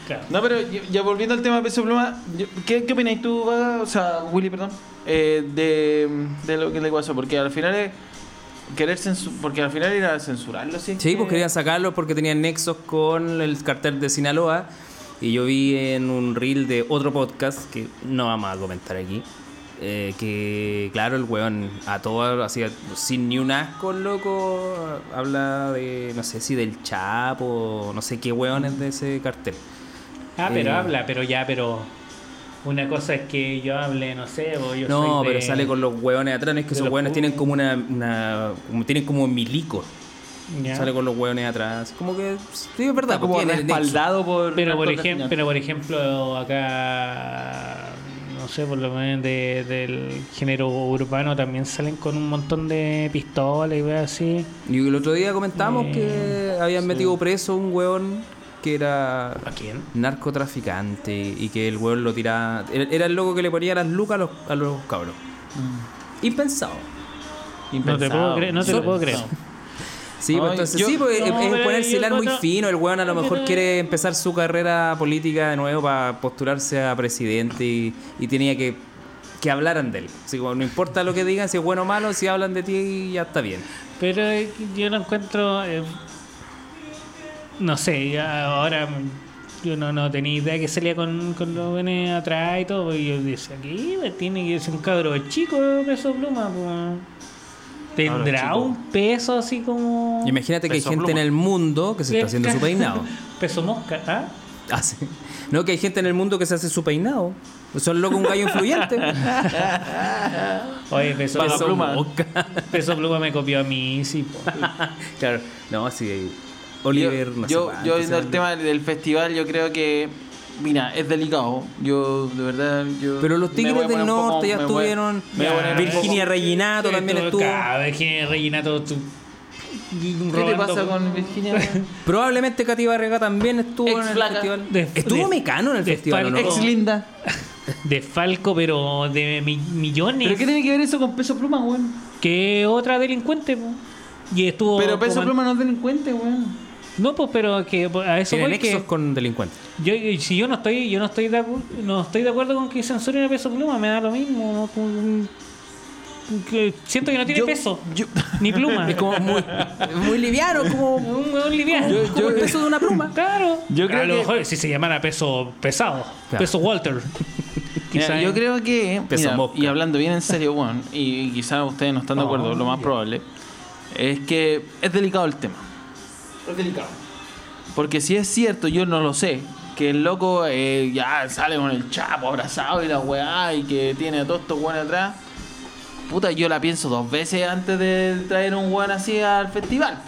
Claro. No, pero ya- volviendo al tema de peso pluma, yo- ¿qué, qué opináis tú, Vaga? o sea, Willy, perdón, eh, de, de lo que le pasó? Porque al final es querer porque al final era censurarlo, ¿sí? Sí, pues querían sacarlo porque tenían nexos con el cartel de Sinaloa. Y yo vi en un reel de otro podcast que no vamos a comentar aquí. eh, que claro, el weón a todo hacía sin ni un asco, loco. Habla de, no sé si del Chapo, no sé qué weón es de ese cartel. Ah, pero Eh. habla, pero ya, pero una cosa es que yo hable, no sé, o yo No, soy de- pero sale con los weones atrás. No es que esos pu- tienen como una. una tienen como milico. Sale con los weones atrás. Como que. Sí, es verdad. Está como respaldado por... Pero por, ejemplo, pero por ejemplo, acá, no sé, por lo menos de- del género urbano también salen con un montón de pistolas y weas así. Y el otro día comentamos Eh, que habían metido preso un weón que era ¿A quién? narcotraficante y que el weón lo tiraba. Era el loco que le ponía las lucas a los, a los cabros. Mm. Impensado. No te puedo creer, no te lo puedo creer. Sí, pues entonces yo- sí, pues es- No, es ponerse hilar muy fino. El weón a lo mejor quiere empezar su carrera política de nuevo para postularse a presidente y, y tenía que que hablaran de él. Así como, no importa lo que digan, si es bueno o malo, si hablan de ti ya está bien. Pero eh, yo lo encuentro. eh, no sé, ahora mm, yo no, no tenía idea que salía con, con los venes atrás y todo. Y yo decía. Pues Tiene que ser un cabro chico, peso pluma. Pues. ¿Tendrá un peso así como. Imagínate que hay gente pluma. en el mundo que se está haciendo su peinado. Peso mosca, ¿ah? Ah, sí. No, que hay gente en el mundo que se hace su peinado. Son loco un gallo influyente. Oye, peso, peso, pluma. Mosca. peso pluma me copió a mí, sí. claro. No, sí. Oliver, yo, no sé yo, cuánto yo en el tema del festival, yo creo que. Mira, es delicado. Yo, de verdad. Yo Pero los Tigres del poco- Norte ya estuvieron. voy Virginia Reginato también estuvo. Claro, Virginia Reginato. tú- ¿Qué te pasa con Virginia? Probablemente Katy Barrega también estuvo Ex en el flaca. festival. De- estuvo de- Mecano en el de festival, ¿o ¿no? Ex linda. de Falco, pero de mi- millones. ¿Pero qué tiene que ver eso con peso pluma, weón? que otra delincuente, po. Y estuvo. Pero peso pluma no es delincuente, weón. No, pues, pero que a eso Tiene voy nexos que. con delincuentes. Yo, si yo no estoy, yo no estoy de no estoy de acuerdo con que censuren a peso pluma, me da lo mismo. ¿no? Pues, que siento que no tiene Yo- peso, yo- ni pluma. Es como muy, muy liviano, como, un hueón liviano. Yo- como el peso de una pluma. Claro. Yo creo a lo que- mejor si se llamara peso pesado, Claro. peso Walter. Mira, Quizá- yo creo que, Peso mira, mosca. y hablando bien en serio, bueno, y, quizás ustedes no están de acuerdo, Oh, lo más probable, es que es delicado el tema. Es delicado. Porque si es cierto, yo no lo sé, que el loco eh, ya sale con el chapo abrazado y la weá y que tiene a todos estos weones atrás, puta, yo la pienso dos veces antes de traer un weón así al festival.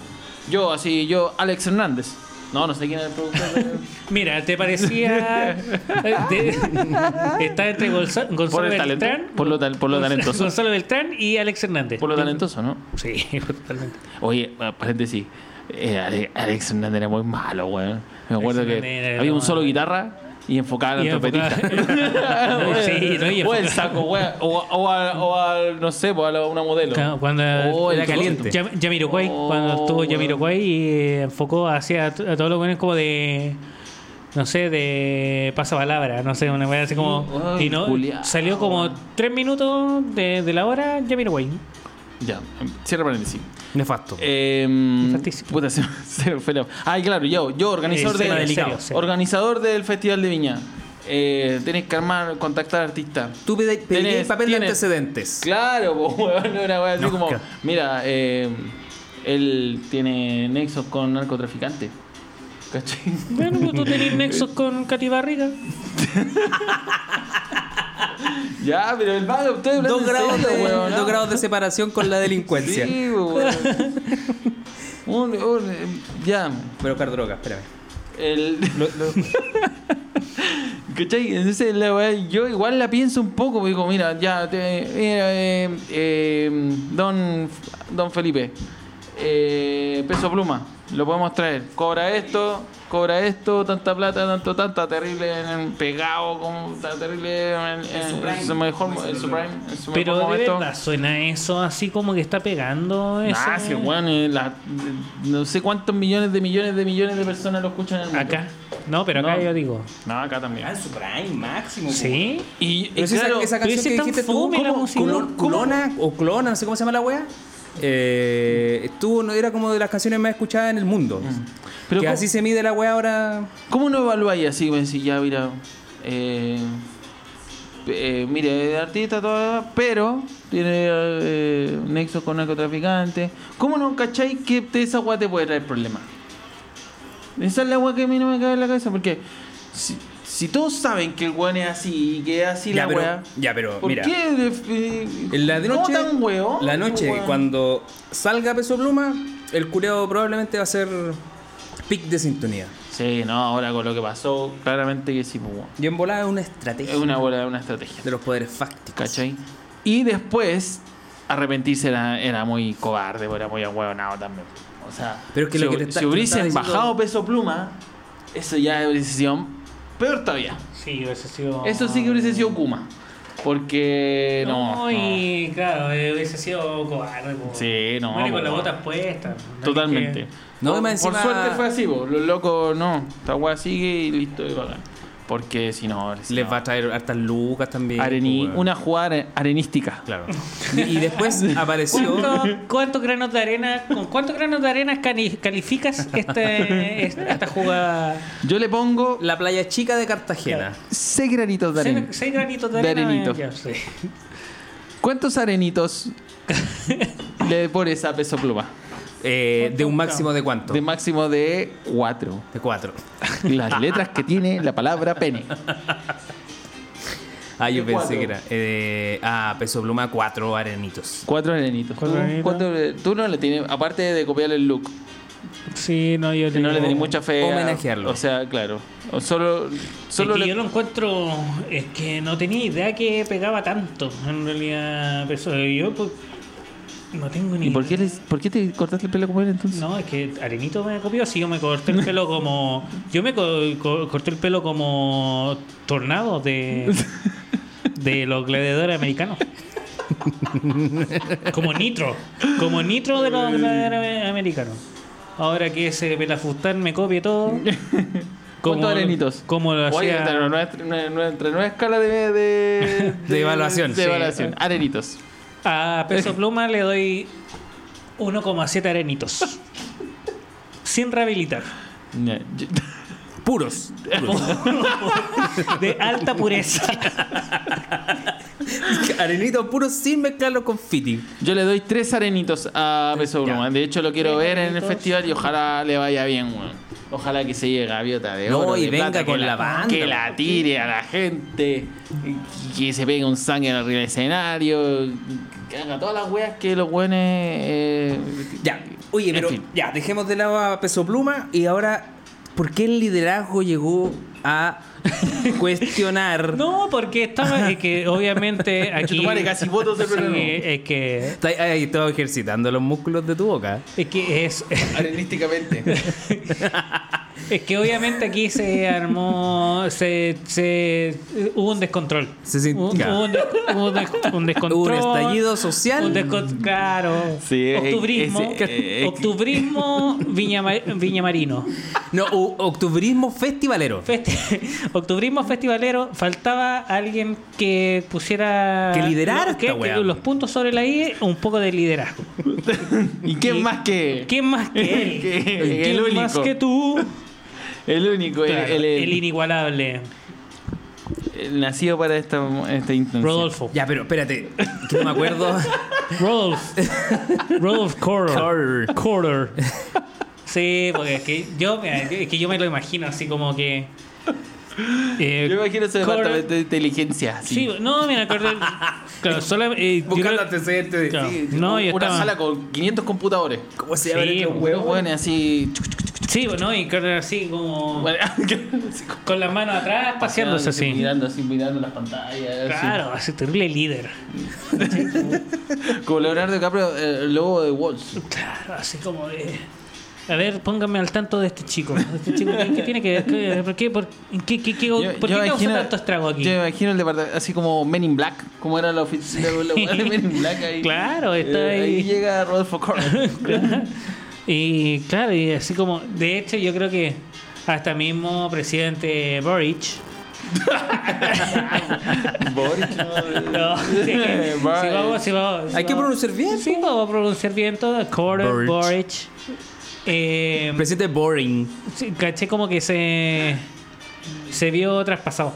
Yo, así, yo, Alex Hernández. No, no sé quién es el productor. de- Mira, ¿te parecía. eh, de- está entre Gonza- por Gonzalo el talento, Beltrán. por lo, tal- por lo talentoso. Gonzalo Beltrán y Alex Hernández. Por lo talentoso, ¿no? Sí, totalmente. Oye, eh, paréntesis. Eh, Ale- Alex Hernández era muy malo, weón. Me acuerdo Alex que Hernández había un lo solo malo. guitarra y enfocada en Y el trompetista. Sí, no, y o el saco. O, o, al- o al, no sé, pues, a la- una modelo. Claro, Cuando Oh, era caliente. Yam- Jamiroquai, Oh, cuando estuvo bueno. Jamiroquai y enfocó hacia a todos los buenos como de no sé, de pasapalabra, no sé, una vez así como y no salió como tres minutos de, de la hora Jamiroquai. Ya, cierra paréntesis. Nefasto. Eh, Nefastísimo. puta, se, se me fue la- Ay, claro, yo, yo organizador, de- organizador del Festival de Viña. Eh, tenés que armar, contactar artistas. Tú pedirías tienes- papel de tienes- antecedentes. Claro, pues, weón, una wea así No, como, claro. mira, eh, él tiene nexos con narcotraficantes. ¿Cachai? Bueno, pues tú tenés nexos con Katy Barriga. ya, pero el vago, ustedes Dos grados, serio, de, weón, ¿no? dos grados de separación con la delincuencia. Sí, weón. Un- un- eh, ya, Pero car droga, espérame. el... ¿Cachai? Entonces la weá, yo igual la pienso un poco, porque digo, mira, ya, te- mira, eh, eh, don, don Felipe, eh, peso pluma, lo podemos traer, cobra esto, cobra esto, tanta plata, tanto, tanta, terrible en el pegado, como está terrible en, en- en su mejor, en su prime, en su Pero mejor de momento. verdad suena eso así como que está pegando eso. Ah, sí, la- no sé cuántos millones de millones de millones de personas lo escuchan en el mundo. Acá. No, pero acá No. yo digo. No, acá también. en su prime máximo. ¿Sí? Y, y esa- esa, canción que dijiste tú, ¿cómo? Culona o Clona, no sé cómo se llama la wea. Eh, estuvo, no, era como de las canciones más escuchadas en el mundo. Pero que ¿cómo- así se mide la wea ahora. ¿Cómo no evaluáis así? Me decís, ya, mira, eh, eh, mire, es artista, todo, pero tiene eh, nexos con narcotraficantes. ¿Cómo no cacháis que esa weá te puede traer problemas? Esa es la weá que a mí no me cae en la cabeza, porque si, si todos saben que el weón es así y que es así Ya, la pero- weá, ya, pero, ¿por mira. qué? eh, En la de no noche, tan weón, la noche weón? cuando salga Peso Pluma, el cureo probablemente va a ser pic de sintonía. Sí, no, ahora con lo que pasó, claramente que sí, pues, weón. Y en volada es una estrategia Es una bola, una estrategia. de los poderes fácticos. ¿Cachai? Y después, arrepentirse era, era muy cobarde, era muy ahueonado también. O sea, Pero es que si, lo que te está- si te hubiesen diciendo- bajado peso pluma, eso ya hubiese sido peor todavía. Sí, hubiese sido. Eso sí que hubiese sido Kuma. Porque no. No, no. y claro, eh, hubiese sido cobarde. po. Sí, no, Bueno, con las botas puestas. ¿no? Totalmente. Que- No, por, más por encima- suerte fue así, po. los locos no. Esta weá sigue y listo, y bacán. Porque si no, si Les no, va a traer hartas lucas también. areni- pues, una jugada arenística. Claro. Y, después apareció. ¿Cuánto- ¿Cuántos granos de arena, con cuántos granos de arena calificas este, esta esta jugada? Yo le pongo La playa chica de Cartagena. 6 granitos de arena. Seis, seis granitos de De arena. arenito. ya, sí. ¿Cuántos arenitos le pones a peso pluma? Eh, de un máximo de cuánto? De máximo de 4. De cuatro. Las letras que tiene la palabra pene. Ah, yo De pensé cuatro. que era. eh, ah, peso pluma, cuatro arenitos. Cuatro arenitos. Cuatro ¿Tú, arenitos. cuánto- tú no le tienes, aparte de copiarle el look, Sí, no, yo que no le tenés mucha fe. a- Homenajearlo. O sea, claro. O solo solo es que le- yo lo encuentro, es que no tenía idea que pegaba tanto. En realidad, pues, yo pues, no tengo ni ¿Y por qué, les- por qué te cortaste el pelo como él entonces? No, es que Arenito me copió, sí, yo me corté el pelo como. Yo me co- co- corté el pelo como tornado de. de los gladiadores americanos. como nitro. Como nitro de los gladiadores americanos. Ahora que ese pelafustán me copie todo. ¿Cuántos arenitos? Como lo Oye, hacía. nuestra, nuestra, nuestra nueva escala de, de, De evaluación. De Sí. evaluación. Arenitos. A Peso Pluma le doy 1,7 arenitos. Sin rehabilitar. Puros. De alta pureza. Arenitos puros sin mezclarlo con fiti. Yo le doy tres arenitos a Peso. Pluma. De hecho, lo quiero ver en el arenitos. festival y ojalá le vaya bien, weón. Ojalá que se llegue gaviota de No, oro. y de venga plata, con la banda, Que la tire a la gente. y Que se pegue un sangre arriba del escenario. Que haga todas las weas que los buenos. eh, Ya, oye, pero fin. ya, dejemos de lado a Peso Pluma y ahora, ¿por qué el liderazgo llegó a cuestionar? No, porque estaba. Es que obviamente aquí. tu madre, casi votos de Sí, es que. Está ahí estaba ejercitando los músculos de tu boca. Es que es. Arenísticamente. Es que obviamente aquí se armó, se, se hubo un descontrol. Se sintió- hubo un, des- hubo un des- un descontrol. Hubo un estallido social. Un descon- claro. Sí, octubrismo. octubrismo Viña, Ma- Viña Marino. No, octubrismo festivalero. Festi- octubrismo festivalero. Faltaba alguien que pusiera. Que liderara que- esta que weá. los puntos sobre la I, un poco de liderazgo. ¿Y quién Y- más que.? ¿Quién más que él? ¿Quién el más único. que tú? El único, el- Claro, el, el- el inigualable. nacido para esta, esta intención. Rodolfo. Ya, pero espérate, que no me acuerdo. Rodolf. Rodolf Corder. Corder. Corder. Sí, porque es que yo, es que yo me lo imagino así como que. Eh, Yo imagino ese Corder- departamento de inteligencia. Sí, no, mira. Claro, solo. eh, Buscando antecedentes de Claro. sí, No, y Una estaba- sala con 500 computadores. ¿Cómo se Sí, llaman estos pues, huevos? Huevos así. Sí, ¿no? Y Corder así como. Bueno, Con las manos atrás, paseándose así. Mirando así, mirando las pantallas. Claro, así terrible líder. Como Leonardo DiCaprio, el lobo de Wall Street. Claro, así como de. A ver, pónganme al tanto de este chico. Este chico ¿qué, qué tiene que ver? ¿Qué- ¿Por qué, por, qué, qué, qué- Yo- por yo qué causa imagino- tanto estrago aquí? Yo me imagino el departamento, así como Men in Black, como era la oficina de Men in Black ahí. Claro, está Eh, ahí. Ahí llega Rodolfo Corner. Y claro, y así como, de hecho, yo creo que hasta mismo presidente Boric. Boris, No, sí, Boric. vamos, si vamos, Hay que pronunciar bien. Sí, vamos a pronunciar bien todo. Corder, Boric. Boric. Eh, Presidente boring. caché como que se se vio traspasado.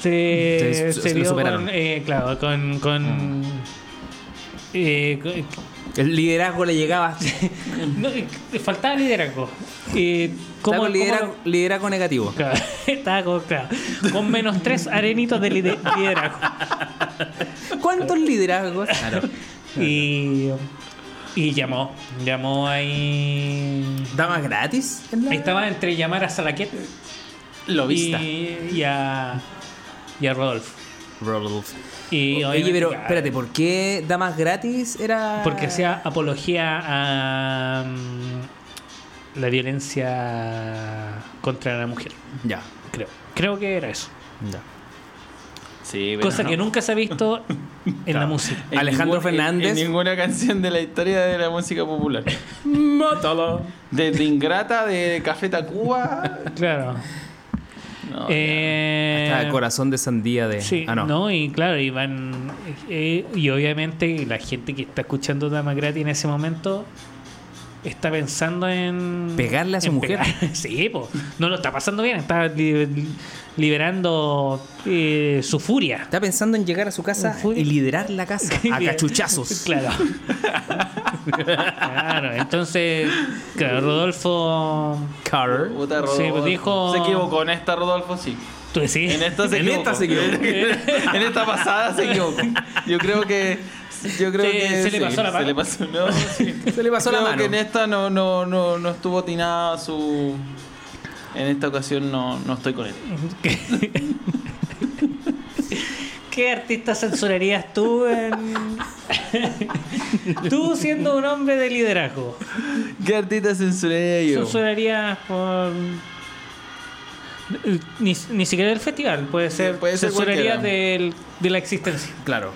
Se, Se- se se lo vio con, eh, claro, con, con, eh, con- El liderazgo le llegaba. no, faltaba liderazgo. Eh, Estaba ¿cómo- con liderazgo, negativo. Claro, estaba con, claro, con menos tres arenitos de lide- liderazgo. ¿Cuántos liderazgos? Claro. Y, y llamó, llamó ahí. ¿Damas gratis? Ahí estaba entre llamar a Salaquet Lo vista. y, y a, y a Rodolfo. Rodolfo. Y Oye, pero espérate, ¿por qué damas gratis era...? Porque hacía apología a mm, la violencia contra la mujer, Ya, creo. Creo que era eso. ya. Sí, pero Cosa no. que nunca se ha visto en la música. En Alejandro ningún- Fernández. En, en ninguna canción de la historia de la música popular. Mátala. Desde Ingrata, de Café Tacuba. Claro. No, Eh, Hasta corazón de sandía de... Sí, ah, no. no. y claro, y van. eh, y obviamente la gente que está escuchando Dama Gratis en ese momento está pensando en. Pegarle a su mujer. pegar- Sí, pues. No lo está pasando bien, está li- liberando eh, su furia. Está pensando en llegar a su casa y liderar la casa a cachuchazos. Claro. claro, entonces, claro, Rodolfo. Puta, Sí, Rodolfo. pues dijo- Se equivocó en esta, Rodolfo, sí. Tú decís. En esta se En equivocó. esta se equivocó. en esta pasada se equivocó. Yo creo que. Yo creo Se- que. se le sí, pasó la mano. Se le pasó, no, sí. Se le pasó la Creo mano. que en esta no, no, no, no estuvo atinada su. En esta ocasión no, no estoy con él. ¿Qué artista censurarías tú en... tú siendo un hombre de liderazgo? ¿Qué artista censuraría yo? Censurarías por... Ni, ni siquiera del festival, puede ser, puede ser censurarías cualquiera. del- de la existencia. Claro.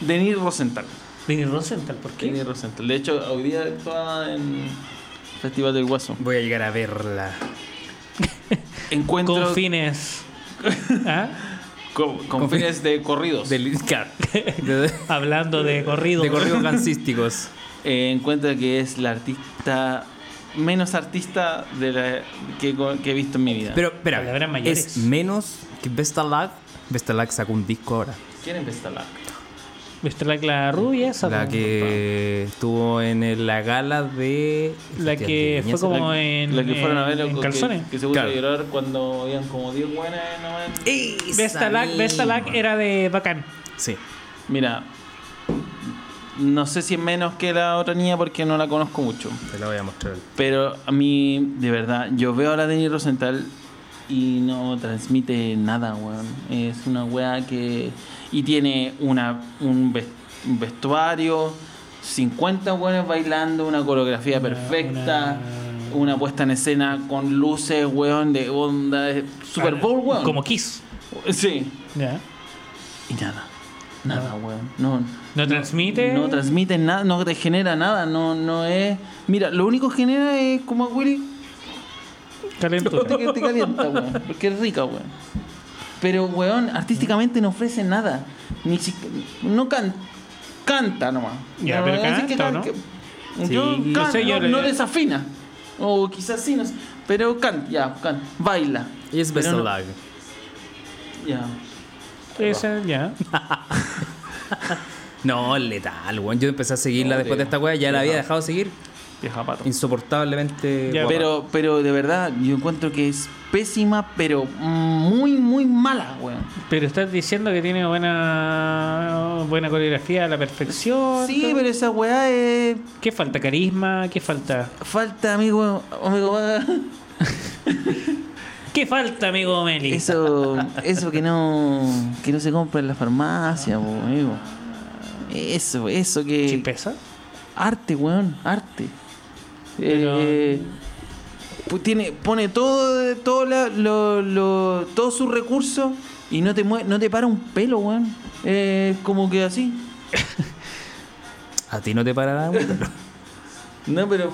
Denis Rosenthal. Vinny Rosenthal, ¿por qué? Denis Rosenthal. De hecho, hoy día actúa en el Festival del Guaso. Voy a llegar a verla. Encuentro. Con fines... ¿Ah? Con, con fines de corridos. Del, claro, de, Hablando de corrido. de corridos gancísticos. Eh, encuentro que es la artista menos artista de la, que, que he visto en mi vida. Pero, espera, es menos que Vestalag. Vestalag sacó un disco ahora. ¿Quién es Vestalag? ¿Viste la, la rubia esa? La que estuvo en el- la gala de. La que fue como La- en, la que fueron a ver en calzones. Que, se puso Claro. a llorar cuando habían como 10 buenas no en- Vestalag, Vestalag era de bacán. Sí. Mira, no sé si es menos que la otra niña porque no la conozco mucho. Te la voy a mostrar. Pero a mí, de verdad, yo veo a la Denny Rosenthal y no transmite nada, weón. Es una weá que. Y tiene una, un, ves- un vestuario, 50 weones bailando, una coreografía perfecta, una- una... puesta en escena con luces, weón, de onda, de Super Bowl, weón. Como Kiss. Sí. Ya. Y nada. Nada, weón. No, ¿No transmite? no transmite nada, no te genera nada, no, no es. Mira, lo único que genera es como Willy Calentura. te, te calienta, weón. Porque es rica, weón. Pero, weón, artísticamente no ofrece nada. Ni si, no can, canta nomás. Ya, No, pero que canta, ¿o can- no? que- Sí, yo no can- sé, yo no, no desafina. O quizás sí, no sé. Pero canta, ya, canta. Baila. Y es Pero no-. Ya. Esa, ya. No, letal, weón. Yo empecé a seguirla No, después de de- esta weá, ya la había dejado seguir. Vieja pato. Insoportablemente. Pero, pero de verdad, yo encuentro que es pésima, pero muy, muy mala, weón. Pero estás diciendo que tiene buena buena coreografía a la perfección. Sí, todo. pero esa weá es. ¿Qué falta? ¿Carisma? ¿Qué falta? Falta, amigo. amigo ¿Qué falta, amigo Meli? eso, eso que no. que no se compra en la farmacia, po, amigo. Eso, eso que. ¿Chispeza? Arte, weón, arte. Pero- Eh, tiene, pone todo, todo la- lo, lo- todos sus recursos y no te mue- no te para un pelo, weón. Eh, como que así. A ti no te parará, weón. No, pero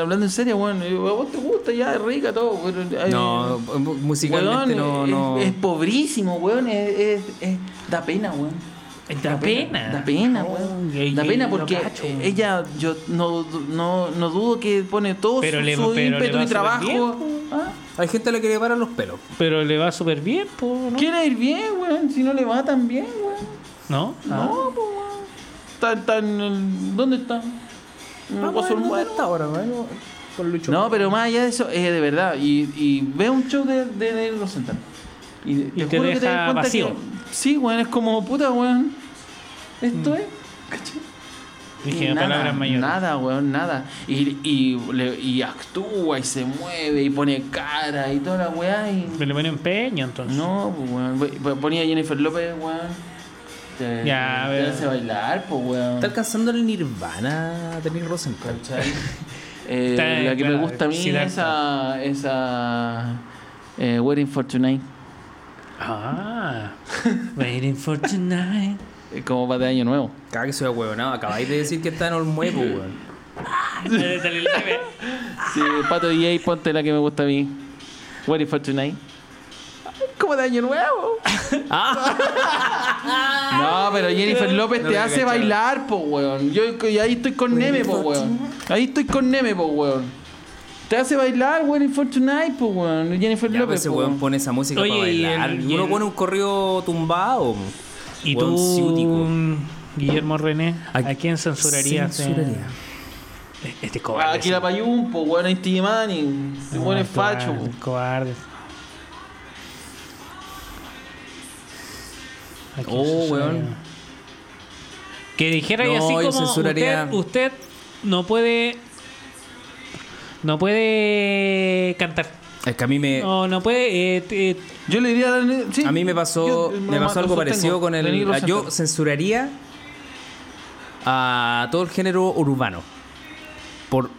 hablando en serio, weón, eh, a vos te gusta ya, es rica todo, pero, No, mu- musicalmente weón, no. es, no... es pobrísimo, weón, es, es- es- da pena, weón. Da pena. Da pena, Oh, weón. y- Da pena porque cacho. ella, yo no, no, no dudo que pone todo Pero su, le- su pero ímpetu y trabajo. bien, po. ¿Ah? Hay gente a la que le paran los pelos. Pero le va súper bien, po, ¿no? Quiere ir bien, weón, si no le va tan bien, weón. ¿No? Ah. No, pues, weón. Está, está en el... ¿Dónde está? Guaso del Muerto. ahora, weón. Con Lucho. No, pero más allá de eso, es de verdad. Y, y ve un show de, de, de Rosenthal. Y, Y te juro que deja das vacío. que- sí, weón, es como puta, weón. Esto es. ¿cachai? Dije Y palabras mayores. Nada, weón, nada. Y, y, le- y actúa y se mueve y pone cara y toda la weá. Y... Me le pone empeño, entonces. No, pues weón. Ponía a Jennifer López, weón. Te, Ya, a te hace bailar, pues weón. Está alcanzando el Nirvana, Denis Rosenthal. ¿Cachai? Eh, la que claro, me gusta a mí Siddhartha. esa esa eh, Waiting for Tonight Ah. Waiting for tonight. como para de año nuevo Cada que soy huevonado, acabáis de decir que está en weón. Dale, dale, dale. sí, Pato DJ ponte la que me gusta a mí. Waiting for Tonight. Como de año nuevo no pero Jennifer López No te hace bailar po weón. Yo y ahí estoy con Neme po weón. ahí estoy con Neme po weón te hace bailar Waiting for Tonight po weón Jennifer Ya, pues López ese po, weón weón. pone esa música Oye, para y bailar. el- Y y uno el- pone un corrido tumbado. ¿Y Weón tú, ciútico. Guillermo René, ¿A a quién censurarías? en- Censuraría. Este cobarde. Ah, aquí la payún po weón Stevie Manning este weón es cobarde, facho po. Cobarde. ¿A quién Oh, censuraría? weón. Que dijera y No, así como censuraría- usted, usted no puede no puede cantar. Es que a mí me. No, no puede eh, eh, Yo le diría a sí, mí me pasó, yo- me pasó algo parecido con el. Denis Yo censuraría a todo el género urbano. Por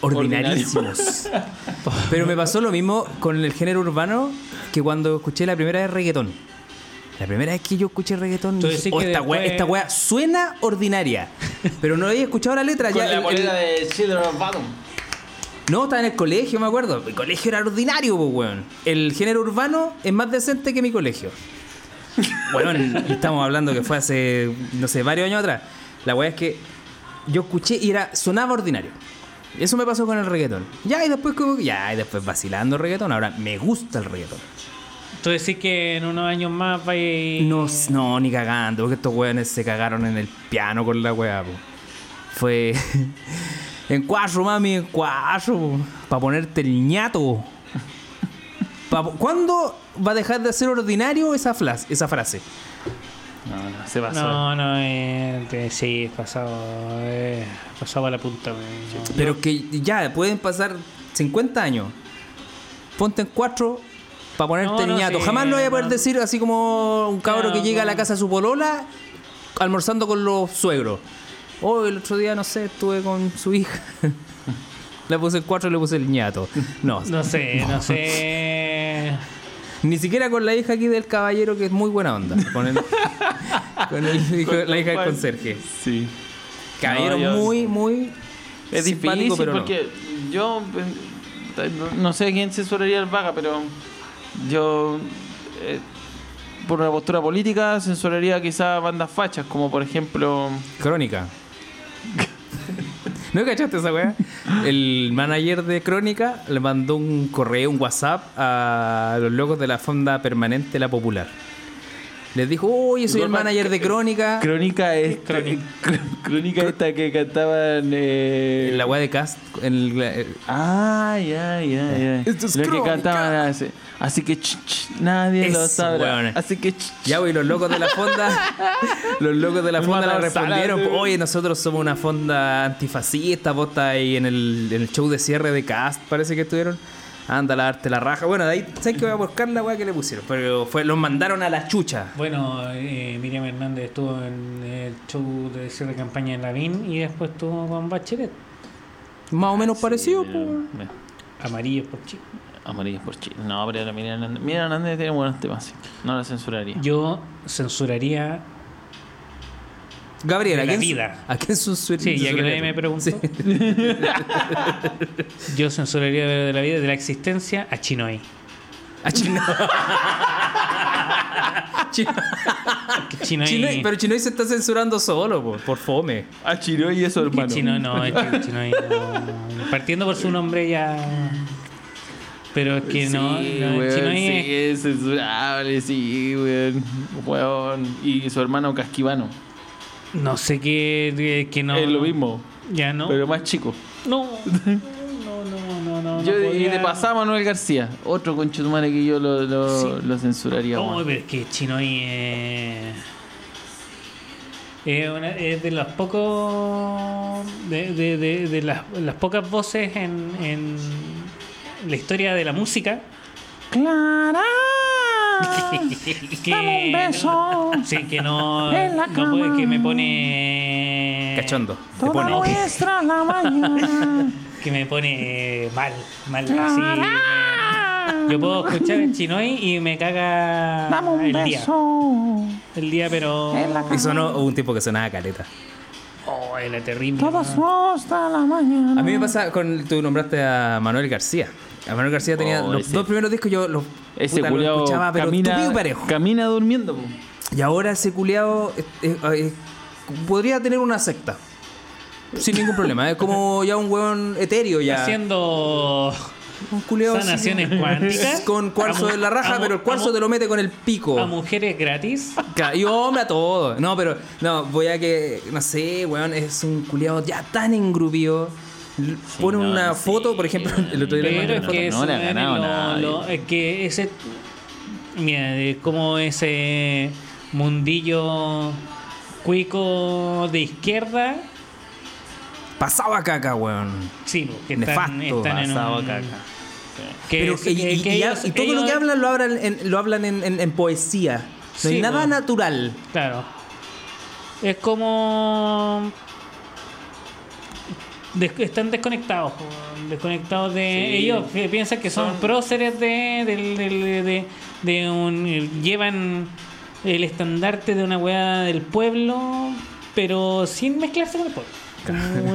ordinarísimos. Pero me pasó lo mismo con el género urbano que cuando escuché la primera vez reggaetón. La primera vez que yo escuché reggaetón, dije, "Oh, que esta, después- wea, esta wea suena ordinaria. Pero no había escuchado la letra. con ya, la el- de Children of Bottom No, estaba en el colegio, me acuerdo. Mi colegio era ordinario, pues, weón. El género urbano es más decente que mi colegio. Bueno, estamos hablando que fue hace, no sé, varios años atrás. La weá es que yo escuché y era, sonaba ordinario. Eso me pasó con el reggaetón. Ya, y después como ya, y después vacilando el reggaetón. Ahora, me gusta el reggaetón. Tú decís que en unos años más va a ir- No, no, ni cagando, porque estos weones se cagaron en el piano con la weá, po. Fue. en cuatro, mami, en cuatro. Para ponerte el ñato. Pa- ¿Cuándo va a dejar de ser ordinario esa, flas- esa frase? No, no, se pasó. No, no, eh, te- sí, es pasado, eh, pasado a la punta. eh, no. Pero que ya pueden pasar 50 años. Ponte en cuatro para ponerte No, el ñato. sí, Jamás lo voy a poder no. decir así como un cabro que llega a la casa de su polola almorzando con los suegros. Oh, el otro día, no sé, estuve con su hija. le puse el cuatro y le puse el ñato. No, No sé, no sé. ni siquiera con la hija aquí del caballero que es muy buena onda. Con, el, con el hijo- la hija del conserje. Sí. Caballero No, yo- muy, muy Es simpático, difícil pero no. porque yo eh, no- no sé quién censuraría el vaga, pero yo eh, por una postura política censuraría quizás bandas fachas, como por ejemplo Crónica. ¿No cachaste esa weá? El manager de Crónica le mandó un correo, un WhatsApp a los locos de la Fonda Permanente La Popular. Les dijo, oye, soy el manager de Crónica. Crónica esta, Crónica. Crónica esta que cantaban eh, En la weá de Cast. en el- eh, Ah, ya, ya, ya. Esto es Lo que cantaban así. Así que ch, ch, nadie lo weón. Así que ch, ch. ya, güey, los locos de la fonda. los locos de la fonda le respondieron: Oye, nosotros somos una fonda antifascista. Vos estás ahí en el, en el show de cierre de Cast, parece que estuvieron. Anda a lavarte la raja. Bueno, de ahí, ¿sabes que voy a buscar la weá que le pusieron? Pero fue, los mandaron a la chucha. Bueno, eh, Miriam Hernández estuvo en el show de cierre de campaña en Lavín y después estuvo con Bachelet. Más o menos parecido, Sí, pues. mira, Amarillo por chico. Amarillos por Chile. No, pero Miriam Hernández. Miriam Hernández tiene buenos temas. sí. No la censuraría. Yo censuraría. Gabriela, De ¿a la quién, vida. ¿a quién sus Sí, ya que nadie me preguntó. Yo censuraría de, de la vida, de la existencia, a Chinoy. A Chino. Chino- Que Chinoy. Chinoy- pero Chinoy se está censurando solo, por, por fome. A Chiro y eso, hermano. Chino no, Chinoy no. Partiendo por su nombre ya. Pero es que no. Sí, no, weón, Chinoy sí, es- es censurable, sí, weón. Weón. Y su hermano Casquivano. No sé qué. que no. es lo mismo, Ya no. pero más chico. No. No, no, no, no. yo, no y de pasada Manuel García, otro conchetumare que yo lo, lo, Sí. lo censuraría. Weón. pero es que Chinoy es. Es, una- es de los pocos. De, de, de, de las, las pocas voces en, en la historia de la música. Clara. Que, Dame un beso. Sí, que no. En la no puede, cama. que me pone. Cachondo. Te Toda pone. nuestra la mañana. Que me pone mal. Mal así. me- yo puedo escuchar el Chinoy y me caga Dame un el día. beso. El día, pero. Y sonó un tipo que sonaba caleta. Oh, era terrible. Todas ¿no? la mañana. A mí me pasa con. Tú nombraste a Manuel García. A Manuel García tenía. Oh, los ese- dos primeros discos yo los. Ese puta, escuchaba, pero camina, parejo. camina durmiendo. po. Y ahora ese culeado podría tener una secta. Sin ningún problema. Es como ya un hueón etéreo ya. Haciendo Un culeado así sanaciones cuánticas. Con cuarzo en la raja, a pero el cuarzo a te lo mete con el pico. a mujeres gratis. Y hombre a todo. No, pero no, voy a que, no sé, weón, es un culiado ya tan engrupido. Pone no, una sí, foto, por ejemplo, el otro día Pero es una foto. que No le ha ganado lo- nadie. lo- es que ese. Mira, es como ese mundillo cuico de izquierda. Pasaba caca, weón. Sí, que Nefasto, están, están en pasado un, caca. Que Pero, es- y, que- y- que y- ellos- y todo lo que hablan lo hablan en, lo hablan en, en- en poesía. No hay nada weón. natural. Claro. Es como. Des- están desconectados. Desconectados de. Sí. Ellos pi- piensan que son, Son- próceres de, de, de un. Llevan el estandarte de una weá del pueblo, pero sin mezclarse con el pueblo.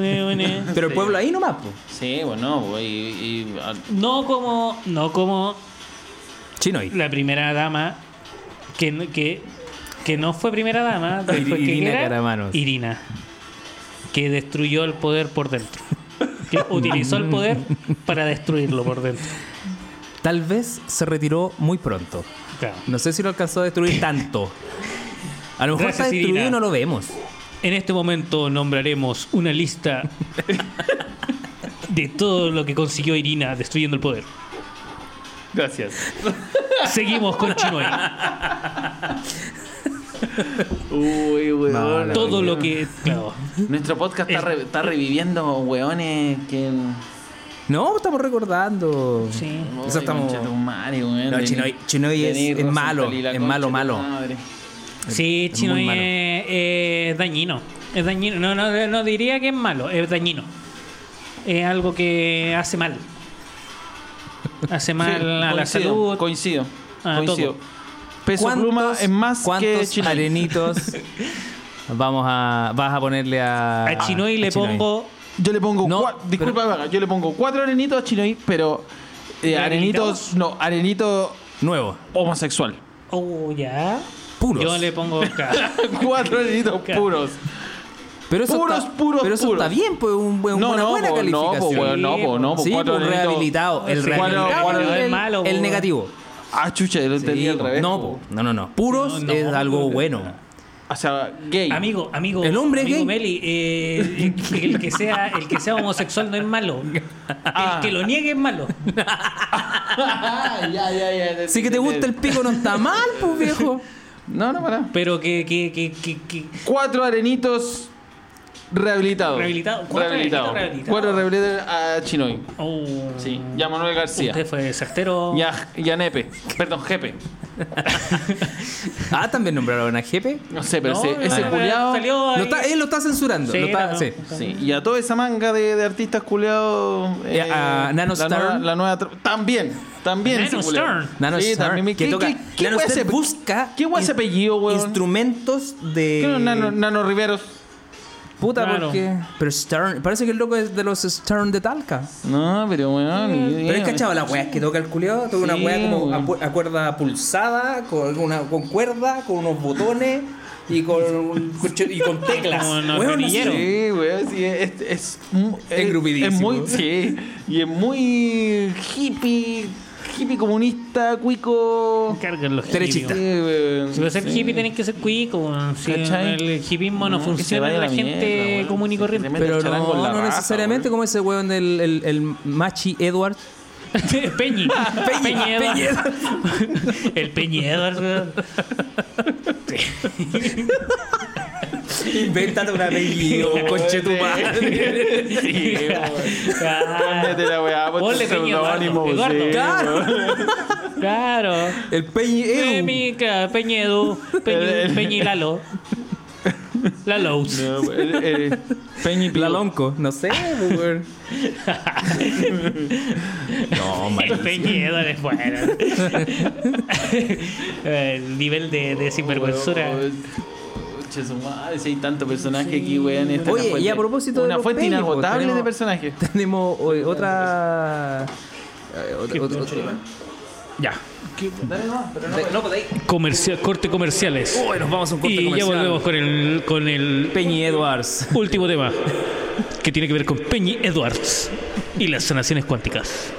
De una- Pero el pueblo ahí nomás, po. Sí, bueno, pues, y, y- no como. No como Chino ahí. la primera dama que, que que no fue primera dama, después que Irina era Caramanos. Irina, que destruyó el poder por dentro. Que utilizó el poder para destruirlo por dentro. Tal vez se retiró muy pronto. Claro. No sé si lo alcanzó a destruir tanto. A lo mejor Gracias, está destruido Irina. y no lo vemos. En este momento nombraremos una lista de todo lo que consiguió Irina destruyendo el poder. Gracias. Seguimos con Chinoy. Uy, weón. Todo lo que. Claro. Nuestro podcast está, re- está reviviendo weones que. No, estamos recordando. Sí. Eso estamos- Concha tu madre, weón. No, De- Chinoy- Chinoy es- es malo, Rosenthal y la es concha malo, tu malo. madre. Sí, Es Chinoy muy malo. es, es dañino. Es dañino. No, no, no diría que es malo, es dañino. Es algo que hace mal. Hace mal Sí, a la coincido, salud. Coincido. a coincido. todo. Peso pluma es más que ¿Cuántos Chinoy. arenitos vamos a vas a ponerle a A Chinoy le Chinoy? pongo. Yo le pongo. No, cua- disculpa, Vaga, yo le pongo cuatro arenitos a Chinoy, pero. eh, arenitos. No, arenito nuevo, homosexual. Oh, ya. puros. Yo le pongo. cuatro arenitos Claro. puros. pero eso puros, está, puros, pero eso puros. está bien, pues un, buen- No, una no, buena po, no, calificación. weón, no, po, no, po, sí, cuatro pues, arenitos- rehabilitado, el Sí, rehabilitado cuatro- cuatro- el, el po. negativo. Ah, chucha, yo lo entendí Sí, al revés. no, po. no, no, no. Puros No, no, es algo no. bueno. O sea, gay. Amigo, amigo. El hombre amigo gay. Meli, eh, el, el que sea, el que sea homosexual no es malo. Ah. El que lo niegue es malo. Ah, ya, ya, ya. Si que te gusta el pico no está mal, pues viejo. No, no, para. Pero que, que, que, que, que- Cuatro arenitos rehabilitados. Rehabilitado. Cuatro rehabilitados. Cuatro rehabilitados a Chinoy. Oh. Sí. Ya Manuel García. Usted fue certero. Ya, ya Nepe. Perdón, Jepe. Ah, también nombraron a Jepe. No sé, pero No, ese, ese no, culiao. Salió ahí. Lo está- él lo está censurando. Sí, lo está- no, sí. Sí, y a toda esa manga de, de artistas culiados. Eh, a Nano la Stern. nueva, la nueva También, también. Nano. Stern. Nano Sí, Stern, también ¿qué- toca. qué- qué Nano Stern busca. ¿Qué guay apellido, weón? Instrumentos de. ¿Qué no, Nano, Nano Riveros? Puta, Claro. porque. Pero Stern. Parece que el loco es de los Stern de Talca. No, pero weón. ni Pero es cachado la weá que toca el culiao. Toca una weá como pu- a cuerda pulsada, con, una, con cuerda, con unos botones y con, y con teclas. Como Weón, así. Sí, weón, sí, es, es, es, Engrupidísimo. es muy, sí, y es muy hippie, hippie comunista, cuico. Cargan los Derechista. Sí, Si vas a ser sí. hippie tenés que ser cuico. Si el hippismo no, funciona en la, la gente mierda, común y corriente. Pero no, necesariamente como ese weón del el, el Machi Edward. Peñi. Peñi Edwards. El Peñi Edwards. Invéntate un apellido, conche tu madre. Sí, la weá, ponte Ponle Peñi seudónimo, Eduardo. sí, Eduardo. Claro. El Peñi Edu. Peñi, claro, Peñi Edu. Peñi, Peñi Lalo. Lalos. No, weón, eh, eh, Peñi La Pico. Lonco, no sé, pues, weón. No, El Peñi Edwards es bueno. El nivel de, de sinvergüenzura. Che, su madre, si hay tanto personaje aquí, weón. Oye, una fuente- y a propósito de Una los fuente pues, inagotable tenemos- de personajes. Tenemos otra. otra- otra- otra- Ya. No podéis. Comercial, corte comerciales. Uy, nos vamos a un corte y ya volvemos con el, con el Peñi Edwards. último tema. Que tiene que ver con Peñi Edwards y las sanaciones cuánticas.